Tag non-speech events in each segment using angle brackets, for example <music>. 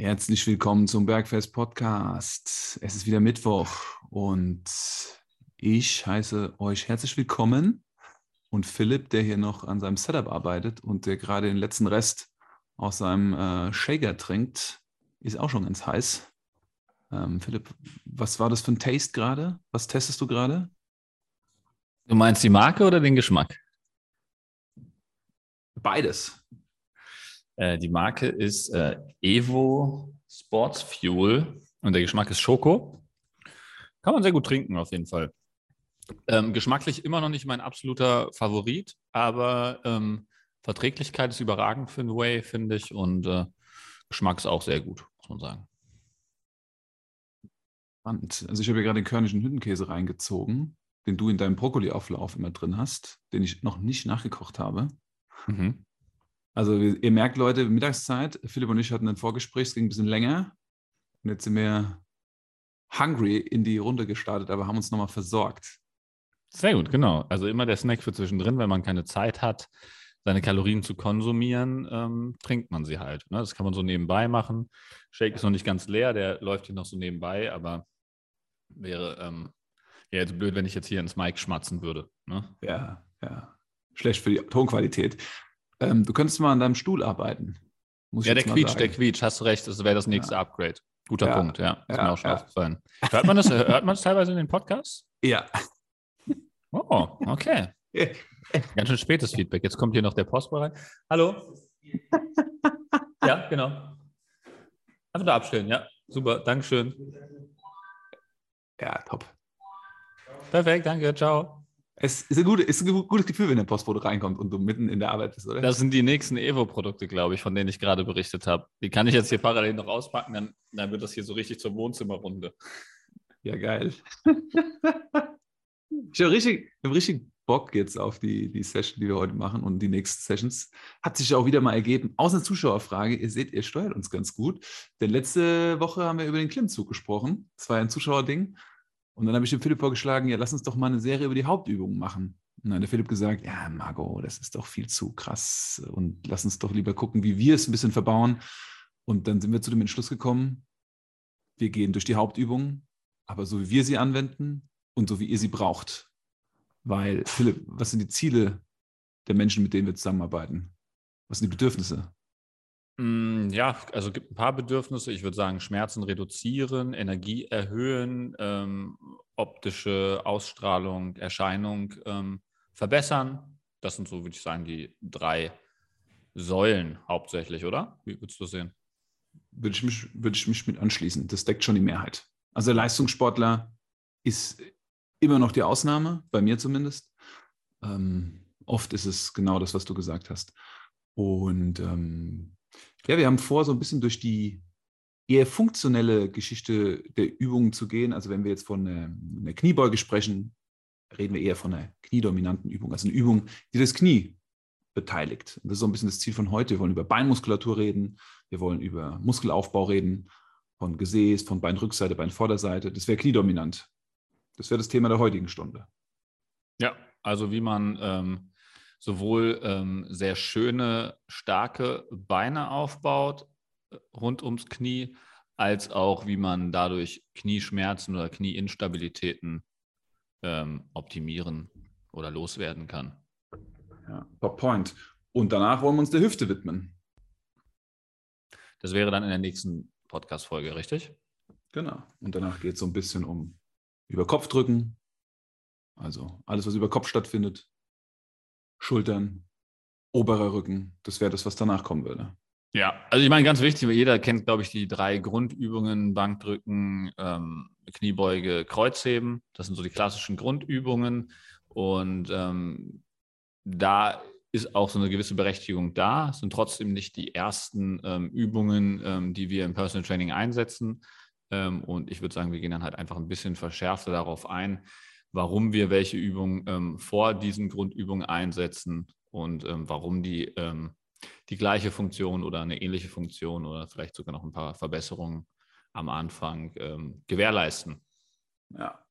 Herzlich willkommen zum Bergfest Podcast. Es ist wieder Mittwoch und ich heiße euch herzlich willkommen. Und Philipp, der hier noch an seinem Setup arbeitet und der gerade den letzten Rest aus seinem äh, Shaker trinkt, ist auch schon ganz heiß. Ähm, Philipp, was war das für ein Taste gerade? Was testest du gerade? Du meinst die Marke oder den Geschmack? Beides. Äh, die Marke ist äh, Evo Sports Fuel und der Geschmack ist Schoko. Kann man sehr gut trinken, auf jeden Fall. Ähm, geschmacklich immer noch nicht mein absoluter Favorit, aber ähm, Verträglichkeit ist überragend für ein Whey, finde ich. Und äh, Geschmack ist auch sehr gut, muss man sagen. Also ich habe hier gerade den körnischen Hüttenkäse reingezogen, den du in deinem Brokkoli-Auflauf immer drin hast, den ich noch nicht nachgekocht habe. Mhm. Also ihr merkt, Leute, Mittagszeit, Philipp und ich hatten ein Vorgespräch, es ging ein bisschen länger. Und jetzt sind wir hungry in die Runde gestartet, aber haben uns nochmal versorgt. Sehr gut, genau. Also immer der Snack für zwischendrin, wenn man keine Zeit hat, seine Kalorien zu konsumieren, ähm, trinkt man sie halt. Ne? Das kann man so nebenbei machen. Shake ist noch nicht ganz leer, der läuft hier noch so nebenbei, aber wäre ähm, ja jetzt blöd, wenn ich jetzt hier ins Mic schmatzen würde. Ne? Ja, ja. Schlecht für die Tonqualität. Ähm, du könntest mal an deinem Stuhl arbeiten. ja, der quietscht, der quietscht, hast du recht, das wäre das nächste ja. Upgrade. Guter ja. Punkt, ja. Ist ja, mir auch schon aufgefallen. Hört man das, hört man das teilweise in den Podcasts? Ja. Oh, okay. Ganz schön spätes Feedback. Jetzt kommt hier noch der Postboy rein. Hallo. ja, genau. Einfach da abstellen, ja. Super, Dankeschön. Ja, top. Perfekt, danke, ciao. Es ist ein, gute, ist ein gutes Gefühl, wenn der Postbote reinkommt und du mitten in der Arbeit bist, oder? Das sind die nächsten Evo-Produkte, glaube ich, von denen ich gerade berichtet habe. Die kann ich jetzt hier parallel noch auspacken, dann, dann wird das hier so richtig zur Wohnzimmerrunde. Ja, geil. ich habe richtig, hab richtig Bock jetzt auf die, die Session, die wir heute machen und die nächsten Sessions. Hat sich auch wieder mal ergeben, aus einer Zuschauerfrage. Ihr seht, ihr steuert uns ganz gut. Denn letzte Woche haben wir über den Klimmzug gesprochen. Das war ein Zuschauerding. Und dann habe ich dem Philipp vorgeschlagen, ja, lass uns doch mal eine Serie über die Hauptübungen machen. Und dann hat der Philipp gesagt, ja, Margot, das ist doch viel zu krass und lass uns doch lieber gucken, wie wir es ein bisschen verbauen. Und dann sind wir zu dem Entschluss gekommen, wir gehen durch die Hauptübungen, aber so wie wir sie anwenden und so wie ihr sie braucht. Weil, Philipp, was sind die Ziele der Menschen, mit denen wir zusammenarbeiten? Was sind die Bedürfnisse? Mm, ja, also gibt ein paar Bedürfnisse. Ich würde sagen, Schmerzen reduzieren, Energie erhöhen, ähm, optische Ausstrahlung, Erscheinung ähm, verbessern. Das sind so, würde ich sagen, die drei Säulen hauptsächlich, oder? Wie würdest du das sehen? Würde ich, mich, würde ich mich mit anschließen. Das deckt schon die Mehrheit. Also Leistungssportler ist immer noch die Ausnahme, bei mir zumindest. Ähm, oft ist es genau das, was du gesagt hast. Und ähm, ja, wir haben vor, so ein bisschen durch die eher funktionelle Geschichte der Übungen zu gehen. Also wenn wir jetzt von einer, einer Kniebeuge sprechen, reden wir eher von einer kniedominanten Übung, also eine Übung, die das Knie beteiligt. Das ist so ein bisschen das Ziel von heute. Wir wollen über Beinmuskulatur reden, wir wollen über Muskelaufbau reden, von Gesäß, von Beinrückseite, Beinvorderseite. Das wäre kniedominant. Das wäre das Thema der heutigen Stunde. Ja, also wie man ähm, sowohl ähm, sehr schöne, starke Beine aufbaut äh, rund ums Knie, als auch wie man dadurch Knieschmerzen oder Knieinstabilitäten ähm, optimieren oder loswerden kann. Ja, top point. Und danach wollen wir uns der Hüfte widmen. Das wäre dann in der nächsten Podcast-Folge, richtig? Genau. Und danach geht es so ein bisschen um über Kopfdrücken. Also alles, was über Kopf stattfindet, Schultern, oberer Rücken. Das wäre das, was danach kommen würde. Ja, also ich meine, ganz wichtig, jeder kennt, glaube ich, die drei Grundübungen, Bankdrücken, ähm, Kniebeuge, Kreuzheben. Das sind so die klassischen Grundübungen. Und ähm, da ist auch so eine gewisse Berechtigung da. Es sind trotzdem nicht die ersten ähm, Übungen, ähm, die wir im Personal Training einsetzen. Ähm, und ich würde sagen, wir gehen dann halt einfach ein bisschen verschärfter darauf ein, warum wir welche Übungen ähm, vor diesen Grundübungen einsetzen und ähm, warum die ähm, die gleiche Funktion oder eine ähnliche Funktion oder vielleicht sogar noch ein paar Verbesserungen am Anfang ähm, gewährleisten. Ja.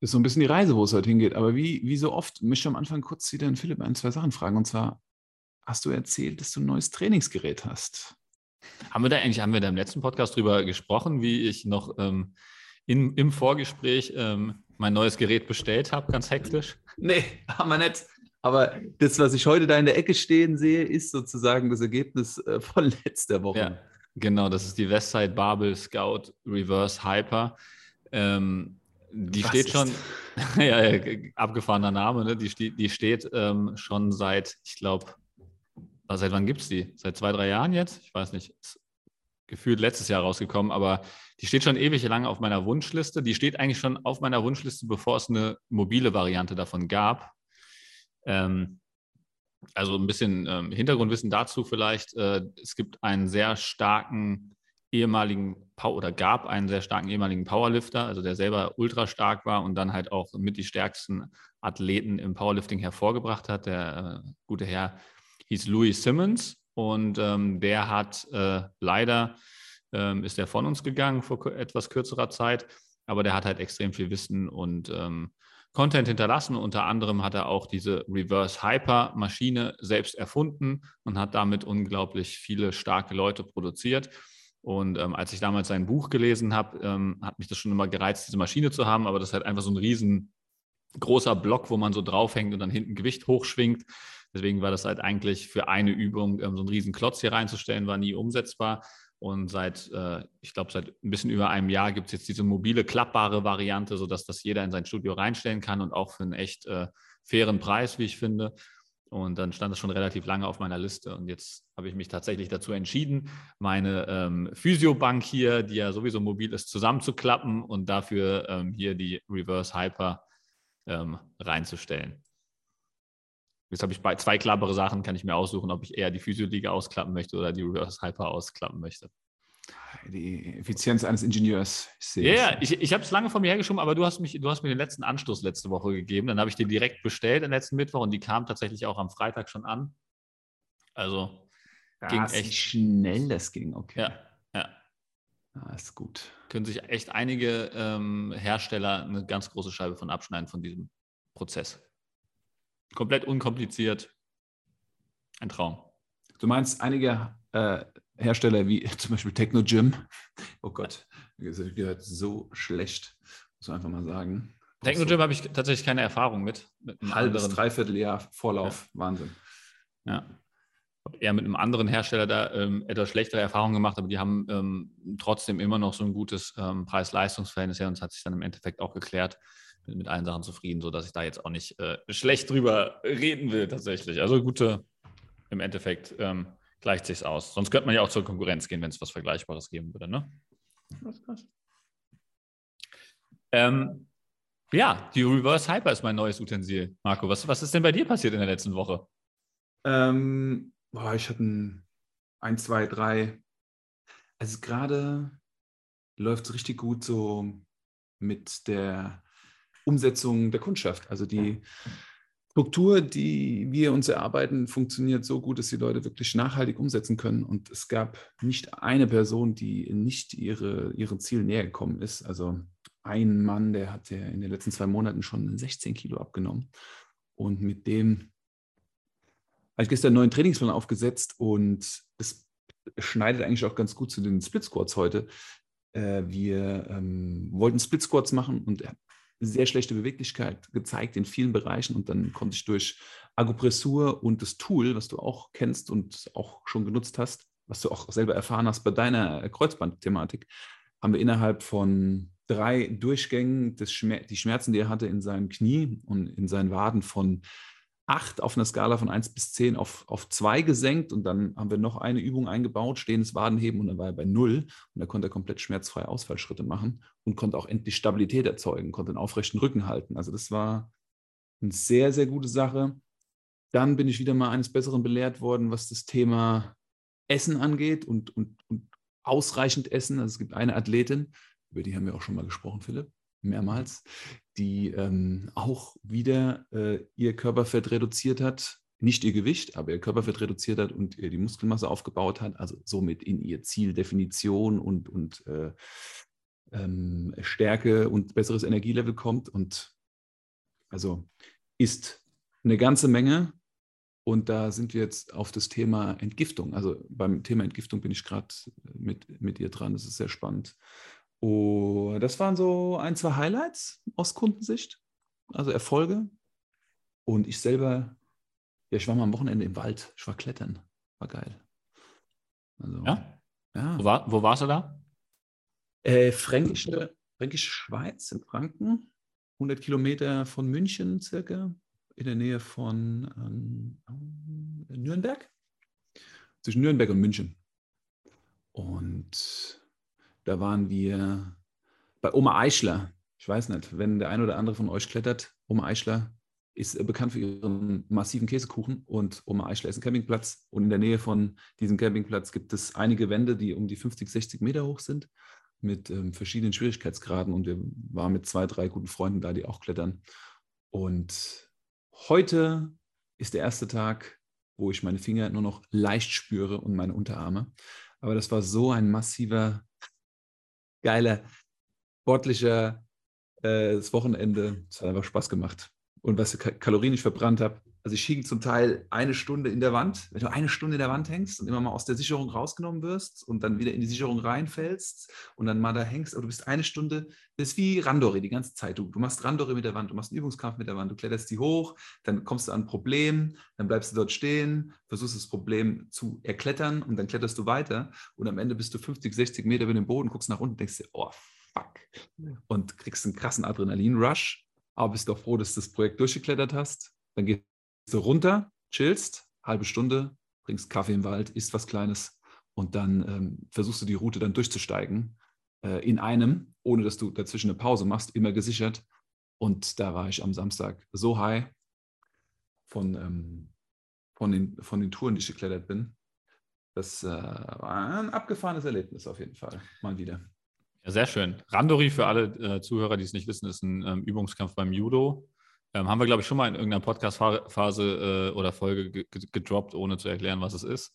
Das ist so ein bisschen die Reise, wo es heute hingeht. Aber wie, wie so oft möchte ich am Anfang kurz wieder den Philipp ein, zwei Sachen fragen. Und zwar, hast du erzählt, dass du ein neues Trainingsgerät hast? Haben wir da eigentlich, haben wir da im letzten Podcast drüber gesprochen, wie ich noch ähm, in, im Vorgespräch ähm, mein neues Gerät bestellt habe, ganz hektisch? Nee, <laughs> haben wir nicht. Aber das, was ich heute da in der Ecke stehen sehe, ist sozusagen das Ergebnis äh, von <laughs> letzter Woche. Ja, genau, das ist die Westside Babel Scout Reverse Hyper. Ähm, die was steht schon, <laughs> ja, abgefahrener Name, ne? die, steht, die steht ähm, schon seit, ich glaube, seit wann gibt es die? Seit zwei, drei Jahren jetzt? Ich weiß nicht. Gefühlt letztes Jahr rausgekommen, aber die steht schon ewig lang auf meiner Wunschliste. Die steht eigentlich schon auf meiner Wunschliste, bevor es eine mobile Variante davon gab. Ähm, also ein bisschen ähm, Hintergrundwissen dazu vielleicht. Äh, es gibt einen sehr starken ehemaligen oder gab einen sehr starken ehemaligen Powerlifter, also der selber ultra stark war und dann halt auch mit die stärksten Athleten im Powerlifting hervorgebracht hat. Der äh, gute Herr hieß Louis Simmons und ähm, der hat äh, leider ähm, ist er von uns gegangen vor etwas kürzerer Zeit, aber der hat halt extrem viel Wissen und ähm, Content hinterlassen. Unter anderem hat er auch diese Reverse Hyper Maschine selbst erfunden und hat damit unglaublich viele starke Leute produziert. Und ähm, als ich damals sein Buch gelesen habe, ähm, hat mich das schon immer gereizt, diese Maschine zu haben, aber das ist halt einfach so ein riesengroßer Block, wo man so draufhängt und dann hinten Gewicht hochschwingt. Deswegen war das halt eigentlich für eine Übung, ähm, so einen riesen Klotz hier reinzustellen, war nie umsetzbar. Und seit, äh, ich glaube, seit ein bisschen über einem Jahr gibt es jetzt diese mobile, klappbare Variante, sodass das jeder in sein Studio reinstellen kann und auch für einen echt äh, fairen Preis, wie ich finde. Und dann stand es schon relativ lange auf meiner Liste. Und jetzt habe ich mich tatsächlich dazu entschieden, meine ähm, Physiobank hier, die ja sowieso mobil ist, zusammenzuklappen und dafür ähm, hier die Reverse Hyper ähm, reinzustellen. Jetzt habe ich bei zwei klappere Sachen, kann ich mir aussuchen, ob ich eher die Physioliga ausklappen möchte oder die Reverse Hyper ausklappen möchte. Die Effizienz eines Ingenieurs. Ja, yeah, ich, ich habe es lange von mir hergeschoben, aber du hast, mich, du hast mir den letzten Anstoß letzte Woche gegeben. Dann habe ich den direkt bestellt am letzten Mittwoch und die kam tatsächlich auch am Freitag schon an. Also das ging echt schnell, das ging, okay. Ja, ja. Ah, ist gut. Können sich echt einige ähm, Hersteller eine ganz große Scheibe von abschneiden von diesem Prozess. Komplett unkompliziert. Ein Traum. Du meinst einige äh, Hersteller wie <laughs> zum Beispiel Technogym? Oh Gott, gehört so schlecht, muss man einfach mal sagen. Technogym habe ich tatsächlich keine Erfahrung mit. mit einem Halbes, anderen. Dreivierteljahr Vorlauf, ja. Wahnsinn. Ja. Habe eher mit einem anderen Hersteller da ähm, etwas schlechtere Erfahrungen gemacht, aber die haben ähm, trotzdem immer noch so ein gutes ähm, Preis-Leistungs-Verhältnis her und es hat sich dann im Endeffekt auch geklärt bin mit allen Sachen zufrieden, sodass ich da jetzt auch nicht äh, schlecht drüber reden will, tatsächlich. Also gute, im Endeffekt ähm, gleicht sich aus. Sonst könnte man ja auch zur Konkurrenz gehen, wenn es was Vergleichbares geben würde. Ne? Was krass. Ähm, ja, die Reverse Hyper ist mein neues Utensil. Marco, was, was ist denn bei dir passiert in der letzten Woche? Ähm, boah, ich hatte ein, ein, zwei, drei. Also gerade läuft es richtig gut so mit der Umsetzung der Kundschaft. Also die Struktur, die wir uns erarbeiten, funktioniert so gut, dass die Leute wirklich nachhaltig umsetzen können. Und es gab nicht eine Person, die nicht ihre, ihren Ziel näher gekommen ist. Also ein Mann, der hat ja in den letzten zwei Monaten schon 16 Kilo abgenommen. Und mit dem habe ich gestern einen neuen Trainingsplan aufgesetzt und es schneidet eigentlich auch ganz gut zu den Split Squats heute. Äh, wir ähm, wollten Split Squats machen und er sehr schlechte Beweglichkeit gezeigt in vielen Bereichen und dann konnte ich durch Akupressur und das Tool, was du auch kennst und auch schon genutzt hast, was du auch selber erfahren hast bei deiner Kreuzbandthematik, haben wir innerhalb von drei Durchgängen Schmer die Schmerzen, die er hatte in seinem Knie und in seinen Waden von 8 auf einer Skala von 1 bis 10 auf, auf 2 gesenkt und dann haben wir noch eine Übung eingebaut, stehendes Wadenheben und dann war er bei 0 und da konnte er komplett schmerzfrei Ausfallschritte machen und konnte auch endlich Stabilität erzeugen, konnte einen aufrechten Rücken halten. Also das war eine sehr, sehr gute Sache. Dann bin ich wieder mal eines Besseren belehrt worden, was das Thema Essen angeht und, und, und ausreichend Essen. Also es gibt eine Athletin, über die haben wir auch schon mal gesprochen, Philipp, mehrmals, die ähm, auch wieder äh, ihr Körperfett reduziert hat, nicht ihr Gewicht, aber ihr Körperfett reduziert hat und ihr die Muskelmasse aufgebaut hat, also somit in ihr Zieldefinition und, und äh, ähm, Stärke und besseres Energielevel kommt. Und also ist eine ganze Menge Und da sind wir jetzt auf das Thema Entgiftung. Also beim Thema Entgiftung bin ich gerade mit, mit ihr dran. Das ist sehr spannend. Und das waren so ein, zwei Highlights aus Kundensicht, also Erfolge. Und ich selber, ja, ich war mal am Wochenende im Wald. Ich war klettern. War geil. Also, ja? ja. Wo, war, wo warst du da? Äh, Fränkische, Fränkische Schweiz in Franken. 100 Kilometer von München circa in der Nähe von ähm, Nürnberg. Zwischen Nürnberg und München. Und da waren wir bei Oma Eichler. Ich weiß nicht, wenn der ein oder andere von euch klettert, Oma Eichler ist bekannt für ihren massiven Käsekuchen und Oma Eichler ist ein Campingplatz. Und in der Nähe von diesem Campingplatz gibt es einige Wände, die um die 50, 60 Meter hoch sind, mit ähm, verschiedenen Schwierigkeitsgraden. Und wir waren mit zwei, drei guten Freunden da, die auch klettern. Und Heute ist der erste Tag, wo ich meine Finger nur noch leicht spüre und meine Unterarme. Aber das war so ein massiver, geiler, sportlicher äh, Wochenende. Es hat einfach Spaß gemacht. Und was ich kalorienisch verbrannt habe, also ich hing zum Teil eine Stunde in der Wand. Wenn du eine Stunde in der Wand hängst und immer mal aus der Sicherung rausgenommen wirst und dann wieder in die Sicherung reinfällst und dann mal da hängst, aber du bist eine Stunde, das ist wie Randori die ganze Zeit. Du, du machst Randori mit der Wand, du machst einen Übungskampf mit der Wand, du kletterst die hoch, dann kommst du an ein Problem, dann bleibst du dort stehen, versuchst das Problem zu erklettern und dann kletterst du weiter und am Ende bist du 50, 60 Meter über dem Boden, guckst nach unten und denkst dir, oh fuck, und kriegst einen krassen Adrenalin-Rush, aber bist doch froh, dass du das Projekt durchgeklettert hast. Dann gehst du runter, chillst, halbe Stunde, trinkst Kaffee im Wald, isst was Kleines und dann ähm, versuchst du die Route dann durchzusteigen äh, in einem, ohne dass du dazwischen eine Pause machst, immer gesichert. Und da war ich am Samstag so high von, ähm, von, den, von den Touren, die ich geklettert bin. Das äh, war ein abgefahrenes Erlebnis auf jeden Fall, mal wieder. Ja, sehr schön. Randori für alle äh, Zuhörer, die es nicht wissen, ist ein ähm, Übungskampf beim Judo. Ähm, haben wir, glaube ich, schon mal in irgendeiner Podcast-Phase äh, oder Folge gedroppt, ohne zu erklären, was es ist.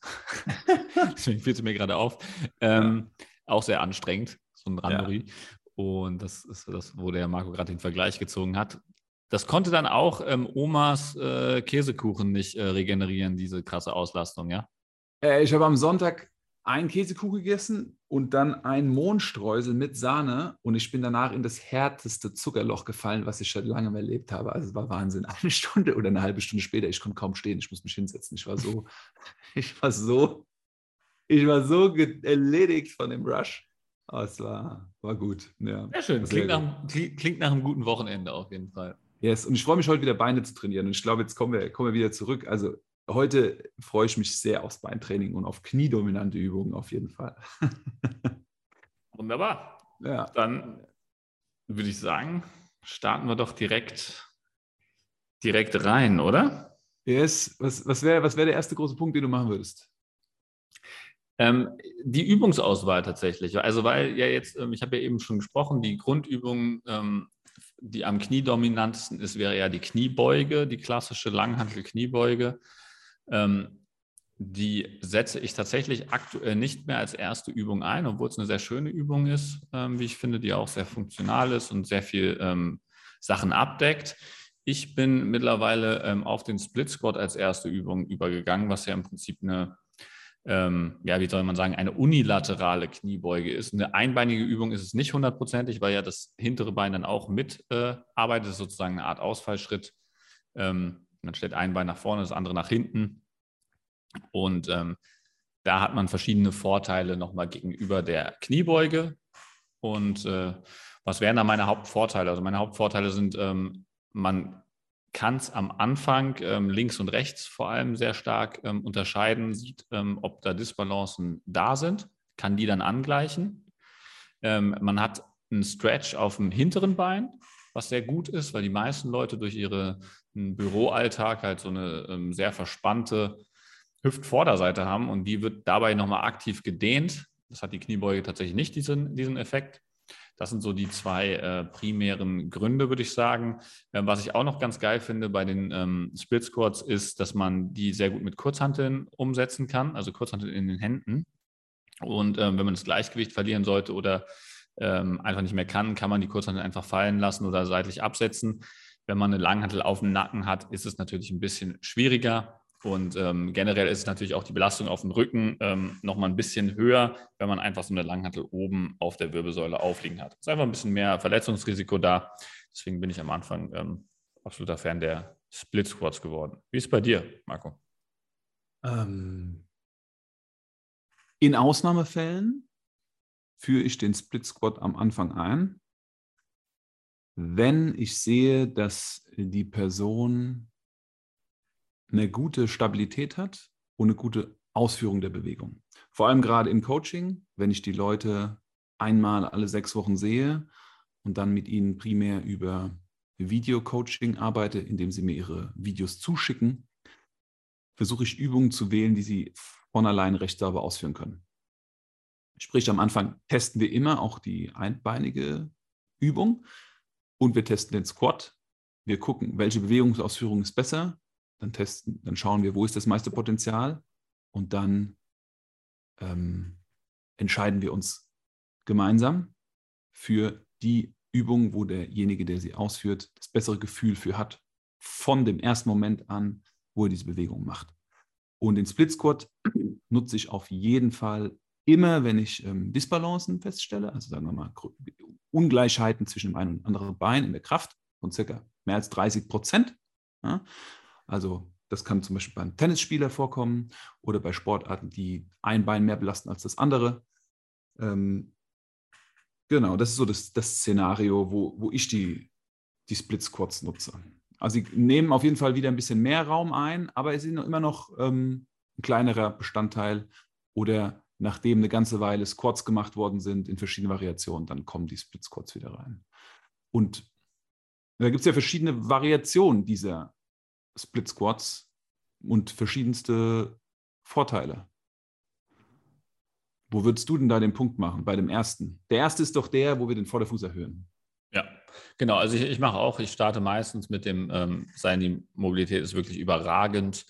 <laughs> Deswegen fiel es mir gerade auf. Ähm, ja. Auch sehr anstrengend, so ein Randori. Ja. Und das ist das, wo der Marco gerade den Vergleich gezogen hat. Das konnte dann auch ähm, Omas äh, Käsekuchen nicht äh, regenerieren, diese krasse Auslastung, ja? Äh, ich habe am Sonntag einen Käsekuchen gegessen und dann ein Mohnstreusel mit Sahne und ich bin danach in das härteste Zuckerloch gefallen, was ich schon lange erlebt habe. Also es war Wahnsinn. Eine <laughs> Stunde oder eine halbe Stunde später, ich konnte kaum stehen, ich muss mich hinsetzen. Ich war so, <laughs> ich war so, ich war so erledigt von dem Rush. Aber es war, war gut. Ja, sehr schön. Klingt, sehr nach, klingt nach einem guten Wochenende auf jeden Fall. Yes, und ich freue mich heute wieder Beine zu trainieren. Und ich glaube, jetzt kommen wir, kommen wir wieder zurück. Also heute freue ich mich sehr aufs Beintraining und auf kniedominante Übungen auf jeden Fall. <laughs> Wunderbar. Ja. Dann würde ich sagen, starten wir doch direkt, direkt rein, oder? Yes. Was, was wäre was wär der erste große Punkt, den du machen würdest? Ähm, die Übungsauswahl tatsächlich. Also, weil ja jetzt, ähm, ich habe ja eben schon gesprochen, die Grundübung, ähm, die am kniedominantesten ist, wäre ja die Kniebeuge, die klassische Langhantel-Kniebeuge. Ähm, die setze ich tatsächlich aktuell nicht mehr als erste Übung ein, obwohl es eine sehr schöne Übung ist, ähm, wie ich finde, die auch sehr funktional ist und sehr viel ähm, Sachen abdeckt. Ich bin mittlerweile ähm, auf den Split Squat als erste Übung übergegangen, was ja im Prinzip eine, ähm, ja, wie soll man sagen, eine unilaterale Kniebeuge ist. Eine einbeinige Übung ist es nicht hundertprozentig, weil ja das hintere Bein dann auch mitarbeitet, äh, sozusagen eine Art Ausfallschritt. Ähm, man stellt ein Bein nach vorne, das andere nach hinten und ähm, da hat man verschiedene Vorteile nochmal gegenüber der Kniebeuge. Und äh, was wären da meine Hauptvorteile? Also meine Hauptvorteile sind, ähm, man kann es am Anfang ähm, links und rechts vor allem sehr stark ähm, unterscheiden, sieht, ähm, ob da Disbalancen da sind, kann die dann angleichen. Ähm, man hat einen Stretch auf dem hinteren Bein, was sehr gut ist, weil die meisten Leute durch ihren Büroalltag halt so eine sehr verspannte Hüftvorderseite haben und die wird dabei nochmal aktiv gedehnt. Das hat die Kniebeuge tatsächlich nicht, diesen, diesen Effekt. Das sind so die zwei äh, primären Gründe, würde ich sagen. Äh, was ich auch noch ganz geil finde bei den ähm, Split Squats ist, dass man die sehr gut mit Kurzhanteln umsetzen kann, also Kurzhanteln in den Händen. Und ähm, wenn man das Gleichgewicht verlieren sollte oder ähm, einfach nicht mehr kann, kann man die Kurzhanteln einfach fallen lassen oder seitlich absetzen. Wenn man eine Langhantel auf dem Nacken hat, ist es natürlich ein bisschen schwieriger. Und ähm, generell ist natürlich auch die Belastung auf dem Rücken ähm, nochmal ein bisschen höher, wenn man einfach so eine Langhantel oben auf der Wirbelsäule aufliegen hat. Es ist einfach ein bisschen mehr Verletzungsrisiko da. Deswegen bin ich am Anfang ähm, absoluter Fan der Split Squats geworden. Wie ist es bei dir, Marco? Ähm, in Ausnahmefällen führe ich den Split Squat am Anfang ein, wenn ich sehe, dass die Person eine gute Stabilität hat und eine gute Ausführung der Bewegung. Vor allem gerade im Coaching, wenn ich die Leute einmal alle sechs Wochen sehe und dann mit ihnen primär über Video-Coaching arbeite, indem sie mir ihre Videos zuschicken, versuche ich Übungen zu wählen, die sie von allein recht sauber ausführen können. Sprich, am Anfang testen wir immer auch die einbeinige Übung und wir testen den Squat. Wir gucken, welche Bewegungsausführung ist besser dann testen, dann schauen wir, wo ist das meiste Potenzial und dann ähm, entscheiden wir uns gemeinsam für die Übung, wo derjenige, der sie ausführt, das bessere Gefühl für hat, von dem ersten Moment an, wo er diese Bewegung macht. Und den Split Squat <clears throat> nutze ich auf jeden Fall immer, wenn ich ähm, Disbalancen feststelle, also sagen wir mal Ungleichheiten zwischen dem einen und anderen Bein in der Kraft von circa mehr als 30 Prozent. Ja, also das kann zum Beispiel beim Tennisspieler vorkommen oder bei Sportarten, die ein Bein mehr belasten als das andere. Ähm, genau, das ist so das, das Szenario, wo, wo ich die, die Split Squats nutze. Also sie nehmen auf jeden Fall wieder ein bisschen mehr Raum ein, aber es ist immer noch ähm, ein kleinerer Bestandteil oder nachdem eine ganze Weile Squats gemacht worden sind in verschiedenen Variationen, dann kommen die Split Squats wieder rein. Und da gibt es ja verschiedene Variationen dieser Split Squats und verschiedenste Vorteile. Wo würdest du denn da den Punkt machen bei dem ersten? Der erste ist doch der, wo wir den Vorderfuß erhöhen. Ja, genau. Also ich, ich mache auch, ich starte meistens mit dem, ähm, sein, die Mobilität ist wirklich überragend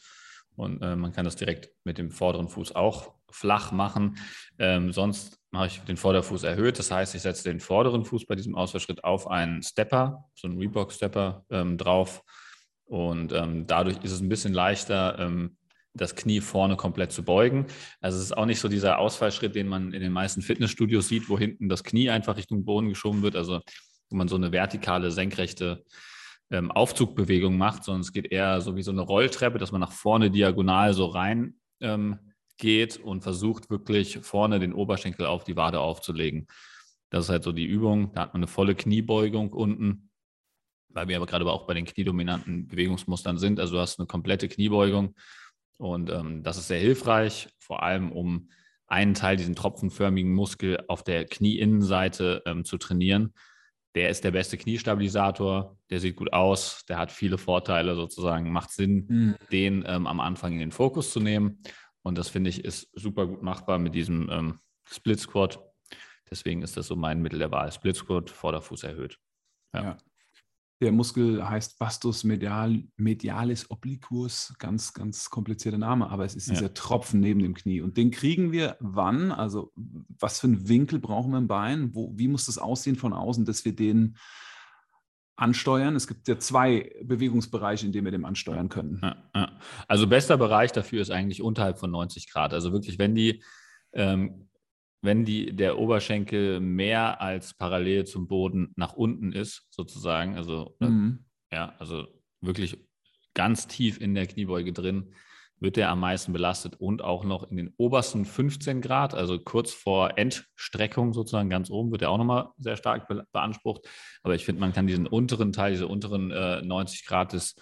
und äh, man kann das direkt mit dem vorderen Fuß auch flach machen. Ähm, sonst mache ich den Vorderfuß erhöht. Das heißt, ich setze den vorderen Fuß bei diesem Ausfallschritt auf einen Stepper, so einen Reebok-Stepper ähm, drauf und ähm, dadurch ist es ein bisschen leichter, ähm, das Knie vorne komplett zu beugen. Also es ist auch nicht so dieser Ausfallschritt, den man in den meisten Fitnessstudios sieht, wo hinten das Knie einfach Richtung Boden geschoben wird. Also wo man so eine vertikale, senkrechte ähm, Aufzugbewegung macht, sondern es geht eher so wie so eine Rolltreppe, dass man nach vorne diagonal so rein ähm, geht und versucht wirklich vorne den Oberschenkel auf die Wade aufzulegen. Das ist halt so die Übung. Da hat man eine volle Kniebeugung unten weil wir aber gerade auch bei den kniedominanten Bewegungsmustern sind. Also du hast eine komplette Kniebeugung und ähm, das ist sehr hilfreich, vor allem um einen Teil, diesen tropfenförmigen Muskel auf der Knieinnenseite ähm, zu trainieren. Der ist der beste Kniestabilisator, der sieht gut aus, der hat viele Vorteile sozusagen, macht Sinn, mhm. den ähm, am Anfang in den Fokus zu nehmen. Und das finde ich ist super gut machbar mit diesem ähm, Split Squat. Deswegen ist das so mein Mittel der Wahl. Split Squat, Vorderfuß erhöht. Ja. ja. Der Muskel heißt Vastus medial, medialis obliquus, ganz, ganz komplizierter Name, aber es ist ja. dieser Tropfen neben dem Knie. Und den kriegen wir wann? Also, was für einen Winkel brauchen wir im Bein? Wo, wie muss das aussehen von außen, dass wir den ansteuern? Es gibt ja zwei Bewegungsbereiche, in denen wir den ansteuern können. Ja, ja. Also, bester Bereich dafür ist eigentlich unterhalb von 90 Grad. Also, wirklich, wenn die ähm, wenn die, der Oberschenkel mehr als parallel zum Boden nach unten ist, sozusagen, also, ne, mhm. ja, also wirklich ganz tief in der Kniebeuge drin, wird der am meisten belastet und auch noch in den obersten 15 Grad, also kurz vor Endstreckung sozusagen ganz oben, wird er auch nochmal sehr stark beansprucht. Aber ich finde, man kann diesen unteren Teil, diese unteren äh, 90 Grad des,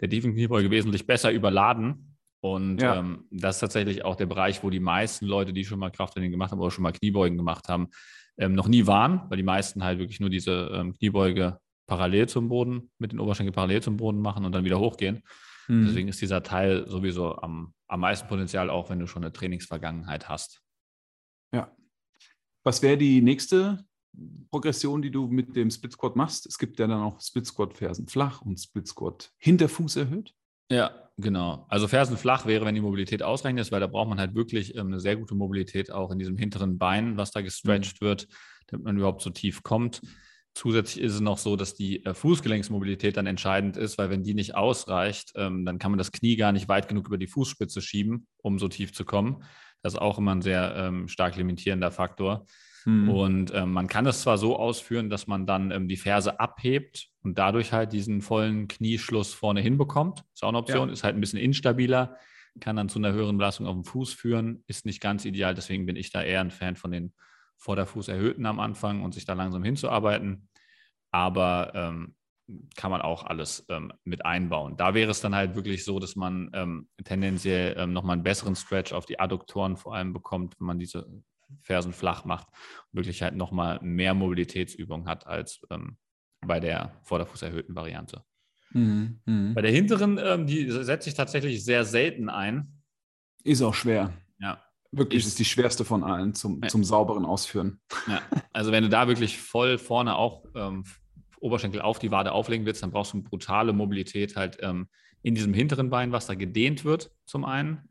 der tiefen Kniebeuge wesentlich besser überladen, und ja. ähm, das ist tatsächlich auch der Bereich, wo die meisten Leute, die schon mal Krafttraining gemacht haben oder schon mal Kniebeugen gemacht haben, ähm, noch nie waren, weil die meisten halt wirklich nur diese ähm, Kniebeuge parallel zum Boden, mit den Oberschenkeln parallel zum Boden machen und dann wieder hochgehen. Mhm. Deswegen ist dieser Teil sowieso am, am meisten Potenzial, auch wenn du schon eine Trainingsvergangenheit hast. Ja. Was wäre die nächste Progression, die du mit dem Split Squat machst? Es gibt ja dann auch Split Squat Fersen flach und Split Squat Hinterfuß erhöht. Ja, Genau. Also Fersen flach wäre, wenn die Mobilität ausreichend ist, weil da braucht man halt wirklich ähm, eine sehr gute Mobilität auch in diesem hinteren Bein, was da gestretched mhm. wird, damit man überhaupt so tief kommt. Zusätzlich ist es noch so, dass die äh, Fußgelenksmobilität dann entscheidend ist, weil wenn die nicht ausreicht, ähm, dann kann man das Knie gar nicht weit genug über die Fußspitze schieben, um so tief zu kommen. Das ist auch immer ein sehr ähm, stark limitierender Faktor. Mhm. Und ähm, man kann es zwar so ausführen, dass man dann ähm, die Ferse abhebt und dadurch halt diesen vollen Knieschluss vorne hinbekommt. Ist auch eine Option, ja. ist halt ein bisschen instabiler, kann dann zu einer höheren Belastung auf dem Fuß führen, ist nicht ganz ideal. Deswegen bin ich da eher ein Fan von den Vorderfuß erhöhten am Anfang und sich da langsam hinzuarbeiten. Aber ähm, kann man auch alles ähm, mit einbauen. Da wäre es dann halt wirklich so, dass man ähm, tendenziell ähm, nochmal einen besseren Stretch auf die Adduktoren vor allem bekommt, wenn man diese Fersen flach macht wirklich halt nochmal mehr Mobilitätsübung hat als ähm, bei der Vorderfuß erhöhten Variante. Mhm, mh. Bei der hinteren, ähm, die setze ich tatsächlich sehr selten ein. Ist auch schwer. Ja. Wirklich ist, ist die schwerste von allen zum, ja. zum sauberen Ausführen. Ja. Also wenn du da wirklich voll vorne auch ähm, Oberschenkel auf die Wade auflegen willst, dann brauchst du eine brutale Mobilität halt ähm, in diesem hinteren Bein, was da gedehnt wird zum einen.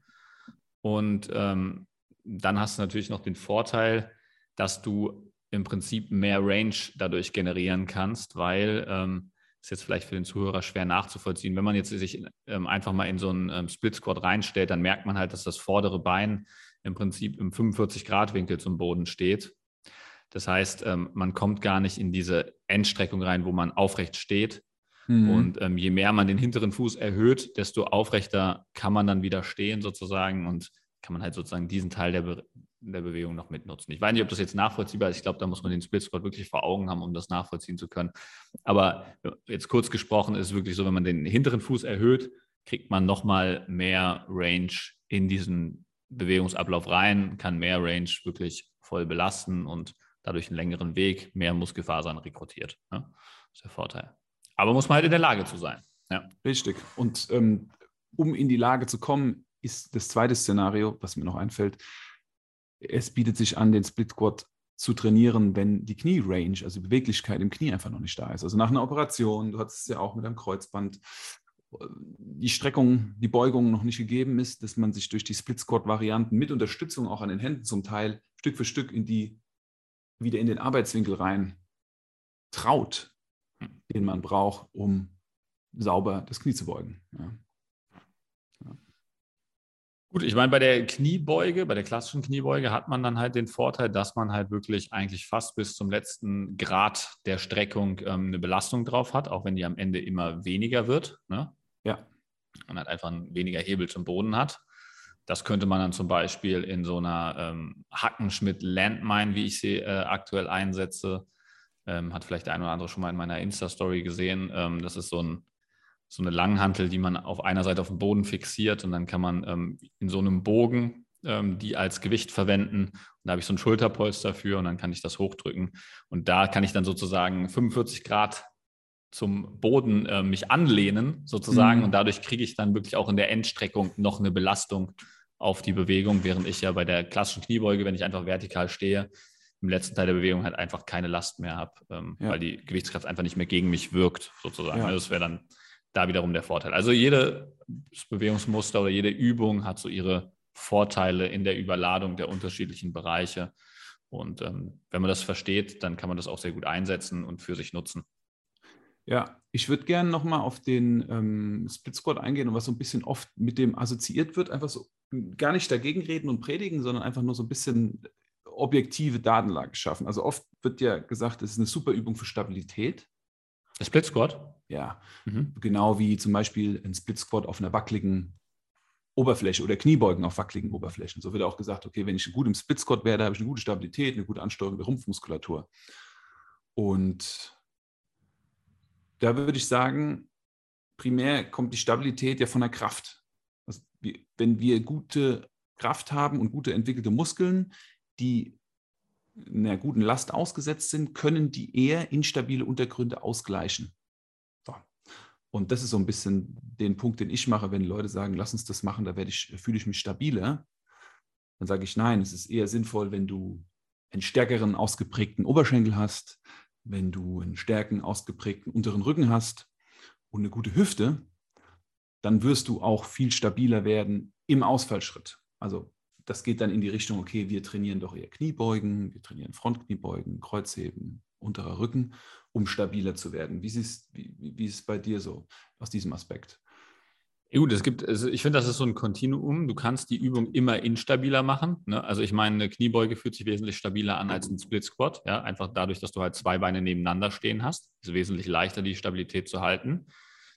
Und ähm, dann hast du natürlich noch den Vorteil, dass du im Prinzip mehr Range dadurch generieren kannst, weil ähm, ist jetzt vielleicht für den Zuhörer schwer nachzuvollziehen. Wenn man jetzt sich ähm, einfach mal in so einen ähm, Split Squat reinstellt, dann merkt man halt, dass das vordere Bein im Prinzip im 45-Grad-Winkel zum Boden steht. Das heißt, ähm, man kommt gar nicht in diese Endstreckung rein, wo man aufrecht steht. Mhm. Und ähm, je mehr man den hinteren Fuß erhöht, desto aufrechter kann man dann wieder stehen sozusagen und kann man halt sozusagen diesen Teil der, Be der Bewegung noch mitnutzen. Ich weiß nicht, ob das jetzt nachvollziehbar ist. Ich glaube, da muss man den Split Squat wirklich vor Augen haben, um das nachvollziehen zu können. Aber jetzt kurz gesprochen ist wirklich so, wenn man den hinteren Fuß erhöht, kriegt man nochmal mehr Range in diesen Bewegungsablauf rein, kann mehr Range wirklich voll belasten und dadurch einen längeren Weg, mehr Muskelfasern rekrutiert. Ja? Das ist der Vorteil. Aber muss man halt in der Lage zu sein. Ja. Richtig. Und ähm, um in die Lage zu kommen, ist das zweite Szenario, was mir noch einfällt, es bietet sich an, den Split Squat zu trainieren, wenn die Knie-Range, also die Beweglichkeit im Knie einfach noch nicht da ist. Also nach einer Operation, du hattest es ja auch mit einem Kreuzband, die Streckung, die Beugung noch nicht gegeben ist, dass man sich durch die Split Squat-Varianten mit Unterstützung auch an den Händen zum Teil Stück für Stück in die, wieder in den Arbeitswinkel rein traut, den man braucht, um sauber das Knie zu beugen. Ja. Gut, ich meine, bei der Kniebeuge, bei der klassischen Kniebeuge hat man dann halt den Vorteil, dass man halt wirklich eigentlich fast bis zum letzten Grad der Streckung ähm, eine Belastung drauf hat, auch wenn die am Ende immer weniger wird. Ne? Ja. Man halt einfach weniger Hebel zum Boden hat. Das könnte man dann zum Beispiel in so einer ähm, Hackenschmidt Landmine, wie ich sie äh, aktuell einsetze, ähm, hat vielleicht der eine oder andere schon mal in meiner Insta-Story gesehen. Ähm, das ist so ein so eine Langhantel, die man auf einer Seite auf dem Boden fixiert und dann kann man ähm, in so einem Bogen ähm, die als Gewicht verwenden. Und da habe ich so ein Schulterpolster für und dann kann ich das hochdrücken. Und da kann ich dann sozusagen 45 Grad zum Boden äh, mich anlehnen, sozusagen. Mhm. Und dadurch kriege ich dann wirklich auch in der Endstreckung noch eine Belastung auf die Bewegung, während ich ja bei der klassischen Kniebeuge, wenn ich einfach vertikal stehe, im letzten Teil der Bewegung halt einfach keine Last mehr habe, ähm, ja. weil die Gewichtskraft einfach nicht mehr gegen mich wirkt, sozusagen. Ja. Also das wäre dann da wiederum der Vorteil. Also jedes Bewegungsmuster oder jede Übung hat so ihre Vorteile in der Überladung der unterschiedlichen Bereiche. Und ähm, wenn man das versteht, dann kann man das auch sehr gut einsetzen und für sich nutzen. Ja, ich würde gerne nochmal auf den ähm, Split Squat eingehen und was so ein bisschen oft mit dem assoziiert wird, einfach so gar nicht dagegen reden und predigen, sondern einfach nur so ein bisschen objektive Datenlage schaffen. Also oft wird ja gesagt, es ist eine super Übung für Stabilität. Der Split Squat? Ja, mhm. genau wie zum Beispiel ein Split Squat auf einer wackeligen Oberfläche oder Kniebeugen auf wackeligen Oberflächen. So wird auch gesagt, okay, wenn ich gut im Split Squat wäre, da habe ich eine gute Stabilität, eine gute Ansteuerung der Rumpfmuskulatur. Und da würde ich sagen, primär kommt die Stabilität ja von der Kraft. Also, wenn wir gute Kraft haben und gute entwickelte Muskeln, die einer guten Last ausgesetzt sind, können die eher instabile Untergründe ausgleichen. Und das ist so ein bisschen den Punkt, den ich mache, wenn Leute sagen, lass uns das machen, da ich, fühle ich mich stabiler. Dann sage ich, nein, es ist eher sinnvoll, wenn du einen stärkeren ausgeprägten Oberschenkel hast, wenn du einen stärken ausgeprägten unteren Rücken hast und eine gute Hüfte, dann wirst du auch viel stabiler werden im Ausfallschritt. Also das geht dann in die Richtung, okay, wir trainieren doch eher Kniebeugen, wir trainieren Frontkniebeugen, Kreuzheben unterer Rücken, um stabiler zu werden. Wie, siehst, wie, wie ist es bei dir so aus diesem Aspekt? Gut, es gibt, also ich finde, das ist so ein Kontinuum. Du kannst die Übung immer instabiler machen. Ne? Also ich meine, eine Kniebeuge fühlt sich wesentlich stabiler an als ein Split Squat. Ja? Einfach dadurch, dass du halt zwei Beine nebeneinander stehen hast. Ist wesentlich leichter, die Stabilität zu halten.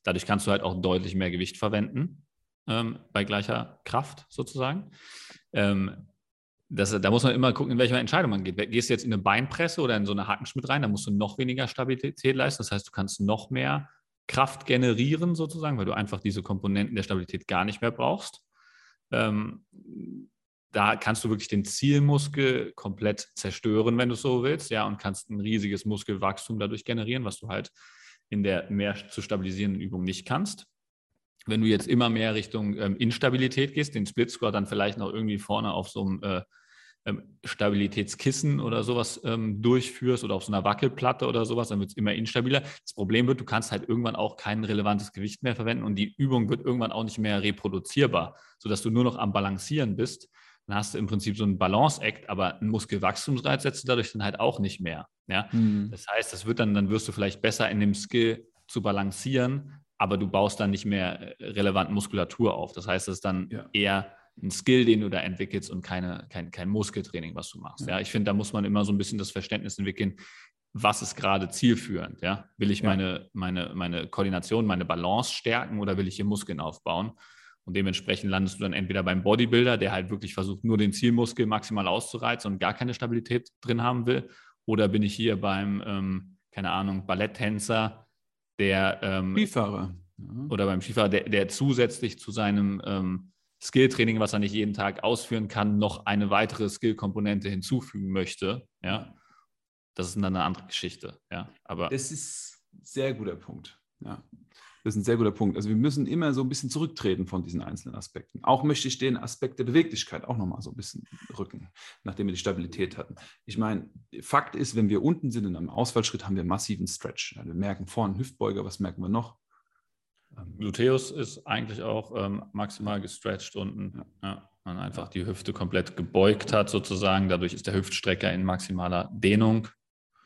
Dadurch kannst du halt auch deutlich mehr Gewicht verwenden ähm, bei gleicher Kraft sozusagen. Ähm, das, da muss man immer gucken, in welcher Entscheidung man geht. Gehst du jetzt in eine Beinpresse oder in so eine Hackenschmidt rein, da musst du noch weniger Stabilität leisten. Das heißt, du kannst noch mehr Kraft generieren sozusagen, weil du einfach diese Komponenten der Stabilität gar nicht mehr brauchst. Ähm, da kannst du wirklich den Zielmuskel komplett zerstören, wenn du so willst, ja, und kannst ein riesiges Muskelwachstum dadurch generieren, was du halt in der mehr zu stabilisierenden Übung nicht kannst. Wenn du jetzt immer mehr Richtung ähm, Instabilität gehst, den Split Squat dann vielleicht noch irgendwie vorne auf so einem äh, Stabilitätskissen oder sowas ähm, durchführst oder auf so einer Wackelplatte oder sowas, dann wird es immer instabiler. Das Problem wird, du kannst halt irgendwann auch kein relevantes Gewicht mehr verwenden und die Übung wird irgendwann auch nicht mehr reproduzierbar, sodass du nur noch am Balancieren bist. Dann hast du im Prinzip so einen Balance-Act, aber einen Muskelwachstumsreiz setzt du dadurch dann halt auch nicht mehr. Ja? Mhm. Das heißt, das wird dann, dann wirst du vielleicht besser in dem Skill zu balancieren, aber du baust dann nicht mehr äh, relevant Muskulatur auf. Das heißt, es ist dann ja. eher ein Skill, den du da entwickelst und keine, kein, kein Muskeltraining, was du machst. Ja, ja ich finde, da muss man immer so ein bisschen das Verständnis entwickeln, was ist gerade zielführend. Ja? Will ich ja. meine, meine, meine Koordination, meine Balance stärken oder will ich hier Muskeln aufbauen? Und dementsprechend landest du dann entweder beim Bodybuilder, der halt wirklich versucht, nur den Zielmuskel maximal auszureizen und gar keine Stabilität drin haben will, oder bin ich hier beim, ähm, keine Ahnung, Balletttänzer, der ähm, Skifahrer. Ja. Oder beim Skifahrer, der, der zusätzlich zu seinem ähm, Skilltraining, was er nicht jeden Tag ausführen kann, noch eine weitere Skillkomponente hinzufügen möchte, ja, das ist dann eine andere Geschichte, ja. Aber das ist ein sehr guter Punkt, ja. Das ist ein sehr guter Punkt. Also wir müssen immer so ein bisschen zurücktreten von diesen einzelnen Aspekten. Auch möchte ich den Aspekt der Beweglichkeit auch nochmal so ein bisschen rücken, nachdem wir die Stabilität hatten. Ich meine, Fakt ist, wenn wir unten sind in einem Ausfallschritt, haben wir massiven Stretch. wir merken vorne Hüftbeuger, was merken wir noch? Ähm, Gluteus ist eigentlich auch ähm, maximal gestretched unten. Ja. ja. Man einfach die Hüfte komplett gebeugt hat, sozusagen. Dadurch ist der Hüftstrecker in maximaler Dehnung.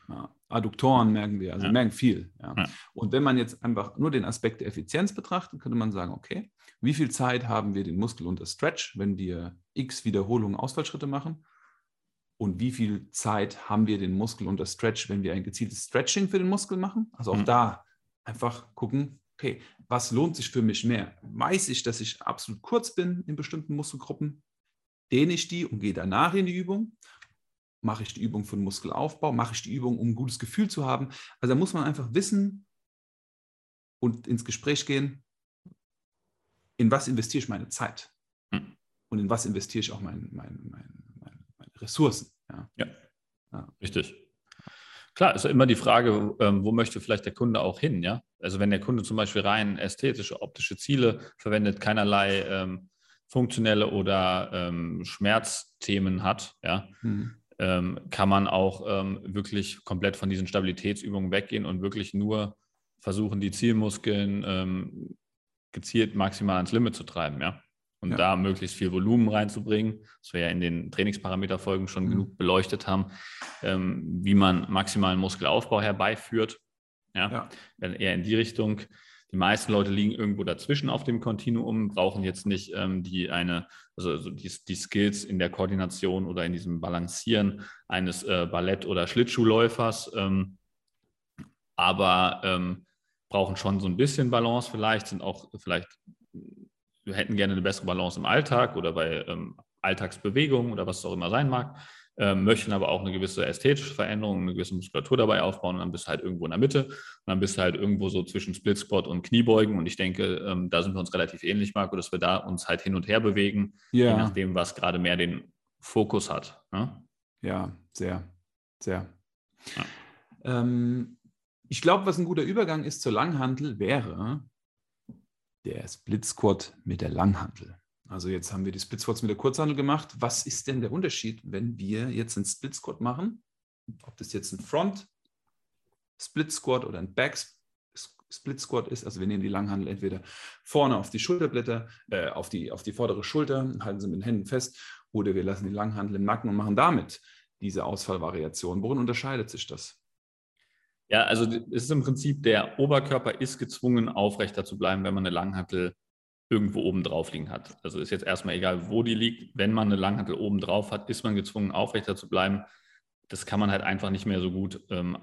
Ja. Adduktoren merken wir, also ja. merken viel. Und wenn man jetzt einfach nur den Aspekt der Effizienz betrachtet, könnte man sagen, okay, wie viel Zeit haben wir den Muskel unter Stretch, wenn wir x Wiederholungen Ausfallschritte machen? Und wie viel Zeit haben wir den Muskel unter Stretch, wenn wir ein gezieltes Stretching für den Muskel machen? Also auch mhm. da einfach gucken, okay, was lohnt sich für mich mehr? Weiß ich, dass ich absolut kurz bin in bestimmten Muskelgruppen? Dehne ich die und gehe danach in die Übung? Mache ich die Übung für den Muskelaufbau? Mache ich die Übung, um ein gutes Gefühl zu haben? Also da muss man einfach wissen und ins Gespräch gehen, in was investiere ich meine Zeit? Hm. Und in was investiere ich auch mein, mein, mein, meine Ressourcen? Ja. ja. ja. Richtig. Klar, ist ja immer die Frage, ähm, wo möchte vielleicht der Kunde auch hin, ja? Also wenn der Kunde zum Beispiel rein ästhetische, optische Ziele verwendet, keinerlei ähm, funktionelle oder ähm, Schmerzthemen hat, ja, mhm. ähm, kann man auch ähm, wirklich komplett von diesen Stabilitätsübungen weggehen und wirklich nur versuchen, die Zielmuskeln ähm, gezielt maximal ans Limit zu treiben, ja und ja. da möglichst viel Volumen reinzubringen, was wir ja in den Trainingsparameterfolgen schon mhm. genug beleuchtet haben, ähm, wie man maximalen Muskelaufbau herbeiführt. Ja, ja. Dann eher in die Richtung. Die meisten Leute liegen irgendwo dazwischen auf dem Kontinuum, brauchen jetzt nicht ähm, die eine, also, also die, die, Skills in der Koordination oder in diesem Balancieren eines äh, Ballett- oder Schlittschuhläufers, ähm, aber ähm, brauchen schon so ein bisschen Balance vielleicht, sind auch vielleicht wir hätten gerne eine bessere Balance im Alltag oder bei ähm, Alltagsbewegungen oder was es auch immer sein mag, ähm, möchten aber auch eine gewisse ästhetische Veränderung, eine gewisse Muskulatur dabei aufbauen und dann bist du halt irgendwo in der Mitte und dann bist du halt irgendwo so zwischen Split Squat und Kniebeugen und ich denke, ähm, da sind wir uns relativ ähnlich, Marco, dass wir da uns halt hin und her bewegen, ja. je nachdem, was gerade mehr den Fokus hat. Ne? Ja, sehr, sehr. Ja. Ähm, ich glaube, was ein guter Übergang ist zur Langhantel wäre, der Split Squat mit der Langhantel. Also jetzt haben wir die Split Squats mit der Kurzhantel gemacht. Was ist denn der Unterschied, wenn wir jetzt einen Split Squat machen? Ob das jetzt ein Front Split Squat oder ein Back Split Squat ist. Also wir nehmen die Langhantel entweder vorne auf die Schulterblätter, äh, auf, die, auf die vordere Schulter, halten sie mit den Händen fest, oder wir lassen die Langhantel im Nacken und machen damit diese Ausfallvariation. Worin unterscheidet sich das? Ja, also es ist im Prinzip, der Oberkörper ist gezwungen, aufrechter zu bleiben, wenn man eine Langhantel irgendwo oben drauf liegen hat. Also ist jetzt erstmal egal, wo die liegt. Wenn man eine Langhantel oben drauf hat, ist man gezwungen, aufrechter zu bleiben. Das kann man halt einfach nicht mehr so gut ähm,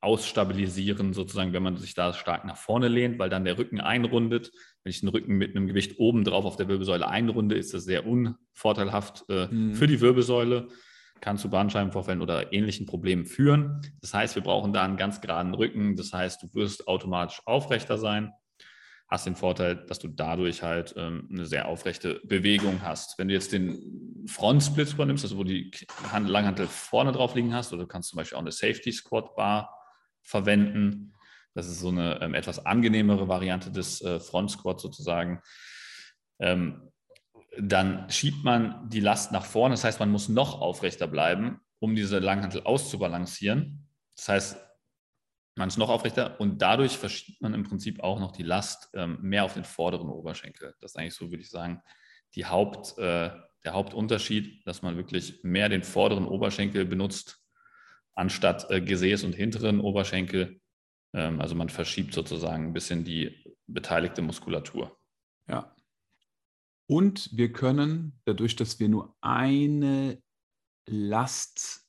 ausstabilisieren, sozusagen, wenn man sich da stark nach vorne lehnt, weil dann der Rücken einrundet. Wenn ich den Rücken mit einem Gewicht oben drauf auf der Wirbelsäule einrunde, ist das sehr unvorteilhaft äh, mhm. für die Wirbelsäule, kann zu Bandscheibenvorfällen oder ähnlichen Problemen führen. Das heißt, wir brauchen da einen ganz geraden Rücken. Das heißt, du wirst automatisch aufrechter sein, hast den Vorteil, dass du dadurch halt ähm, eine sehr aufrechte Bewegung hast. Wenn du jetzt den Front-Split Squat nimmst, also wo die Langhantel vorne drauf liegen hast, oder du kannst zum Beispiel auch eine Safety Squat Bar verwenden. Das ist so eine ähm, etwas angenehmere Variante des äh, Front Squat sozusagen. Ähm, dann schiebt man die Last nach vorne. Das heißt, man muss noch aufrechter bleiben, um diese Langhantel auszubalancieren. Das heißt, man ist noch aufrechter und dadurch verschiebt man im Prinzip auch noch die Last ähm, mehr auf den vorderen Oberschenkel. Das ist eigentlich so, würde ich sagen, die Haupt, äh, der Hauptunterschied, dass man wirklich mehr den vorderen Oberschenkel benutzt anstatt äh, Gesäß und hinteren Oberschenkel. Ähm, also man verschiebt sozusagen ein bisschen die beteiligte Muskulatur. Ja. Und wir können, dadurch, dass wir nur eine Last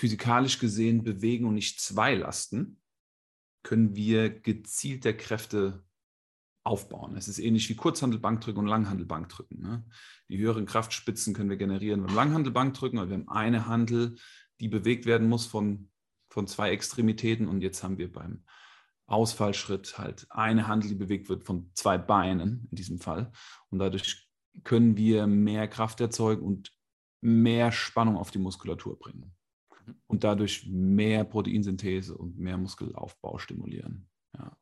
physikalisch gesehen bewegen und nicht zwei Lasten, können wir gezielter Kräfte aufbauen. Es ist ähnlich wie Kurzhandelbankdrücken und Langhandelbankdrücken. Ne? Die höheren Kraftspitzen können wir generieren beim Langhandelbankdrücken, weil wir haben eine Handel die bewegt werden muss von, von zwei Extremitäten. Und jetzt haben wir beim Ausfallschritt halt eine Handel, die bewegt wird von zwei Beinen in diesem Fall. Und dadurch können wir mehr Kraft erzeugen und mehr Spannung auf die Muskulatur bringen. Und dadurch mehr Proteinsynthese und mehr Muskelaufbau stimulieren. Ja.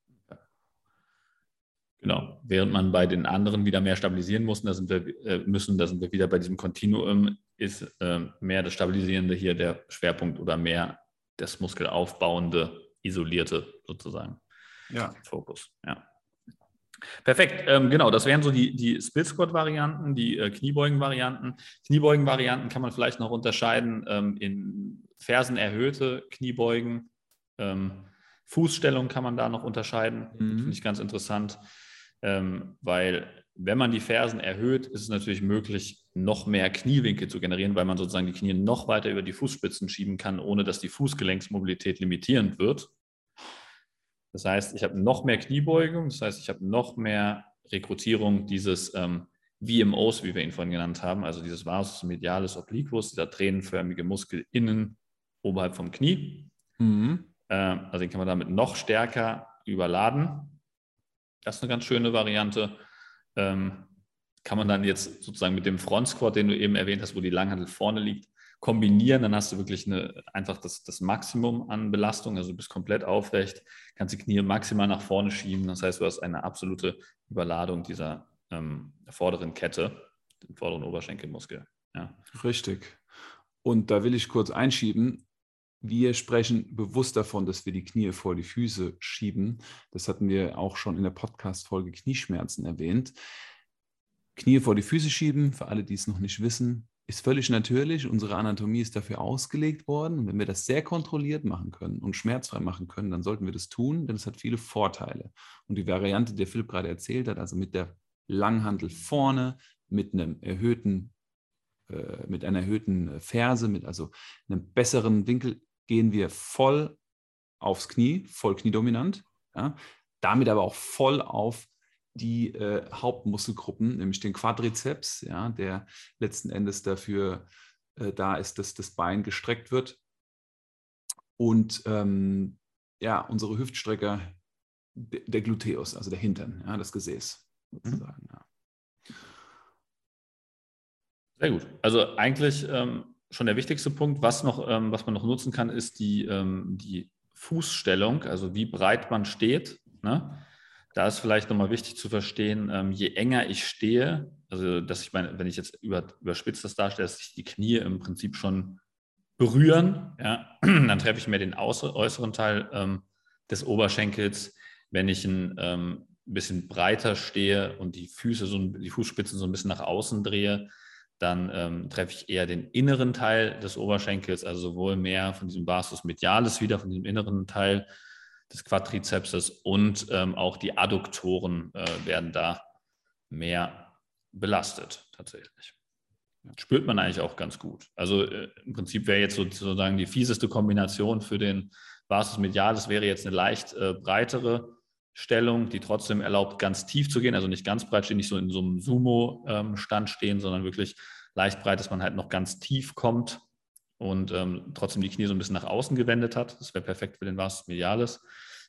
Genau. Während man bei den anderen wieder mehr stabilisieren muss, da sind wir, äh, müssen, da sind wir wieder bei diesem Kontinuum, ist äh, mehr das Stabilisierende hier der Schwerpunkt oder mehr das Muskelaufbauende, isolierte sozusagen. Ja. Fokus. Ja. Perfekt, ähm, genau, das wären so die, die Split Squat-Varianten, die äh, Kniebeugen-Varianten. Kniebeugen-Varianten kann man vielleicht noch unterscheiden ähm, in Fersen erhöhte Kniebeugen. Ähm, Fußstellung kann man da noch unterscheiden, mhm. finde ich ganz interessant ähm, weil wenn man die Fersen erhöht, ist es natürlich möglich, noch mehr Kniewinkel zu generieren, weil man sozusagen die Knie noch weiter über die Fußspitzen schieben kann, ohne dass die Fußgelenksmobilität limitierend wird. Das heißt, ich habe noch mehr Kniebeugung, das heißt, ich habe noch mehr Rekrutierung dieses ähm, VMOs, wie wir ihn vorhin genannt haben, also dieses Vasus medialis obliquus, dieser tränenförmige Muskel innen oberhalb vom Knie. Mhm. Äh, also den kann man damit noch stärker überladen. Das ist eine ganz schöne Variante. Ähm, kann man dann jetzt sozusagen mit dem Front Squat, den du eben erwähnt hast, wo die Langhantel vorne liegt, kombinieren. Dann hast du wirklich eine, einfach das, das Maximum an Belastung. Also du bist komplett aufrecht, kannst die Knie maximal nach vorne schieben. Das heißt, du hast eine absolute Überladung dieser ähm, vorderen Kette, den vorderen Oberschenkelmuskel. Ja. Richtig. Und da will ich kurz einschieben, wir sprechen bewusst davon, dass wir die Knie vor die Füße schieben. Das hatten wir auch schon in der Podcast-Folge Knieschmerzen erwähnt. Knie vor die Füße schieben, für alle, die es noch nicht wissen, ist völlig natürlich. Unsere Anatomie ist dafür ausgelegt worden. Und wenn wir das sehr kontrolliert machen können und schmerzfrei machen können, dann sollten wir das tun, denn es hat viele Vorteile. Und die Variante, die Philipp gerade erzählt hat, also mit der Langhantel vorne, mit einem erhöhten äh, mit einer erhöhten Ferse, mit also einem besseren Winkel, gehen wir voll aufs Knie, voll kniedominant, ja, damit aber auch voll auf die äh, Hauptmuskelgruppen, nämlich den Quadrizeps, ja, der letzten Endes dafür äh, da ist, dass das Bein gestreckt wird. Und ähm, ja, unsere Hüftstrecker, der Gluteus, also der Hintern, ja, das Gesäß sozusagen. Mhm. Ja. Sehr gut. Also eigentlich ähm, schon der wichtigste Punkt. Was, noch, ähm, was man noch nutzen kann, ist die, ähm, die Fußstellung, also wie breit man steht. Ne? Da ist vielleicht nochmal wichtig zu verstehen, ähm, je enger ich stehe, also dass ich meine, wenn ich jetzt über, überspitzt das darstelle, dass sich die Knie im Prinzip schon berühren, ja? <clears throat> dann treffe ich mir den äußeren Teil ähm, des Oberschenkels. Wenn ich ein ähm, bisschen breiter stehe und die Füße so, die Fußspitzen so ein bisschen nach außen drehe, dann ähm, treffe ich eher den inneren Teil des Oberschenkels, also sowohl mehr von diesem Vastus medialis wieder, von diesem inneren Teil des Quadrizepses und ähm, auch die Adduktoren äh, werden da mehr belastet tatsächlich. Spürt man eigentlich auch ganz gut. Also äh, im Prinzip wäre jetzt sozusagen die fieseste Kombination für den Vastus medialis wäre jetzt eine leicht äh, breitere Stellung, die trotzdem erlaubt, ganz tief zu gehen, also nicht ganz breit stehen, nicht so in so einem Sumo-Stand stehen, sondern wirklich leicht breit, dass man halt noch ganz tief kommt und ähm, trotzdem die Knie so ein bisschen nach außen gewendet hat. Das wäre perfekt für den Vasus medialis,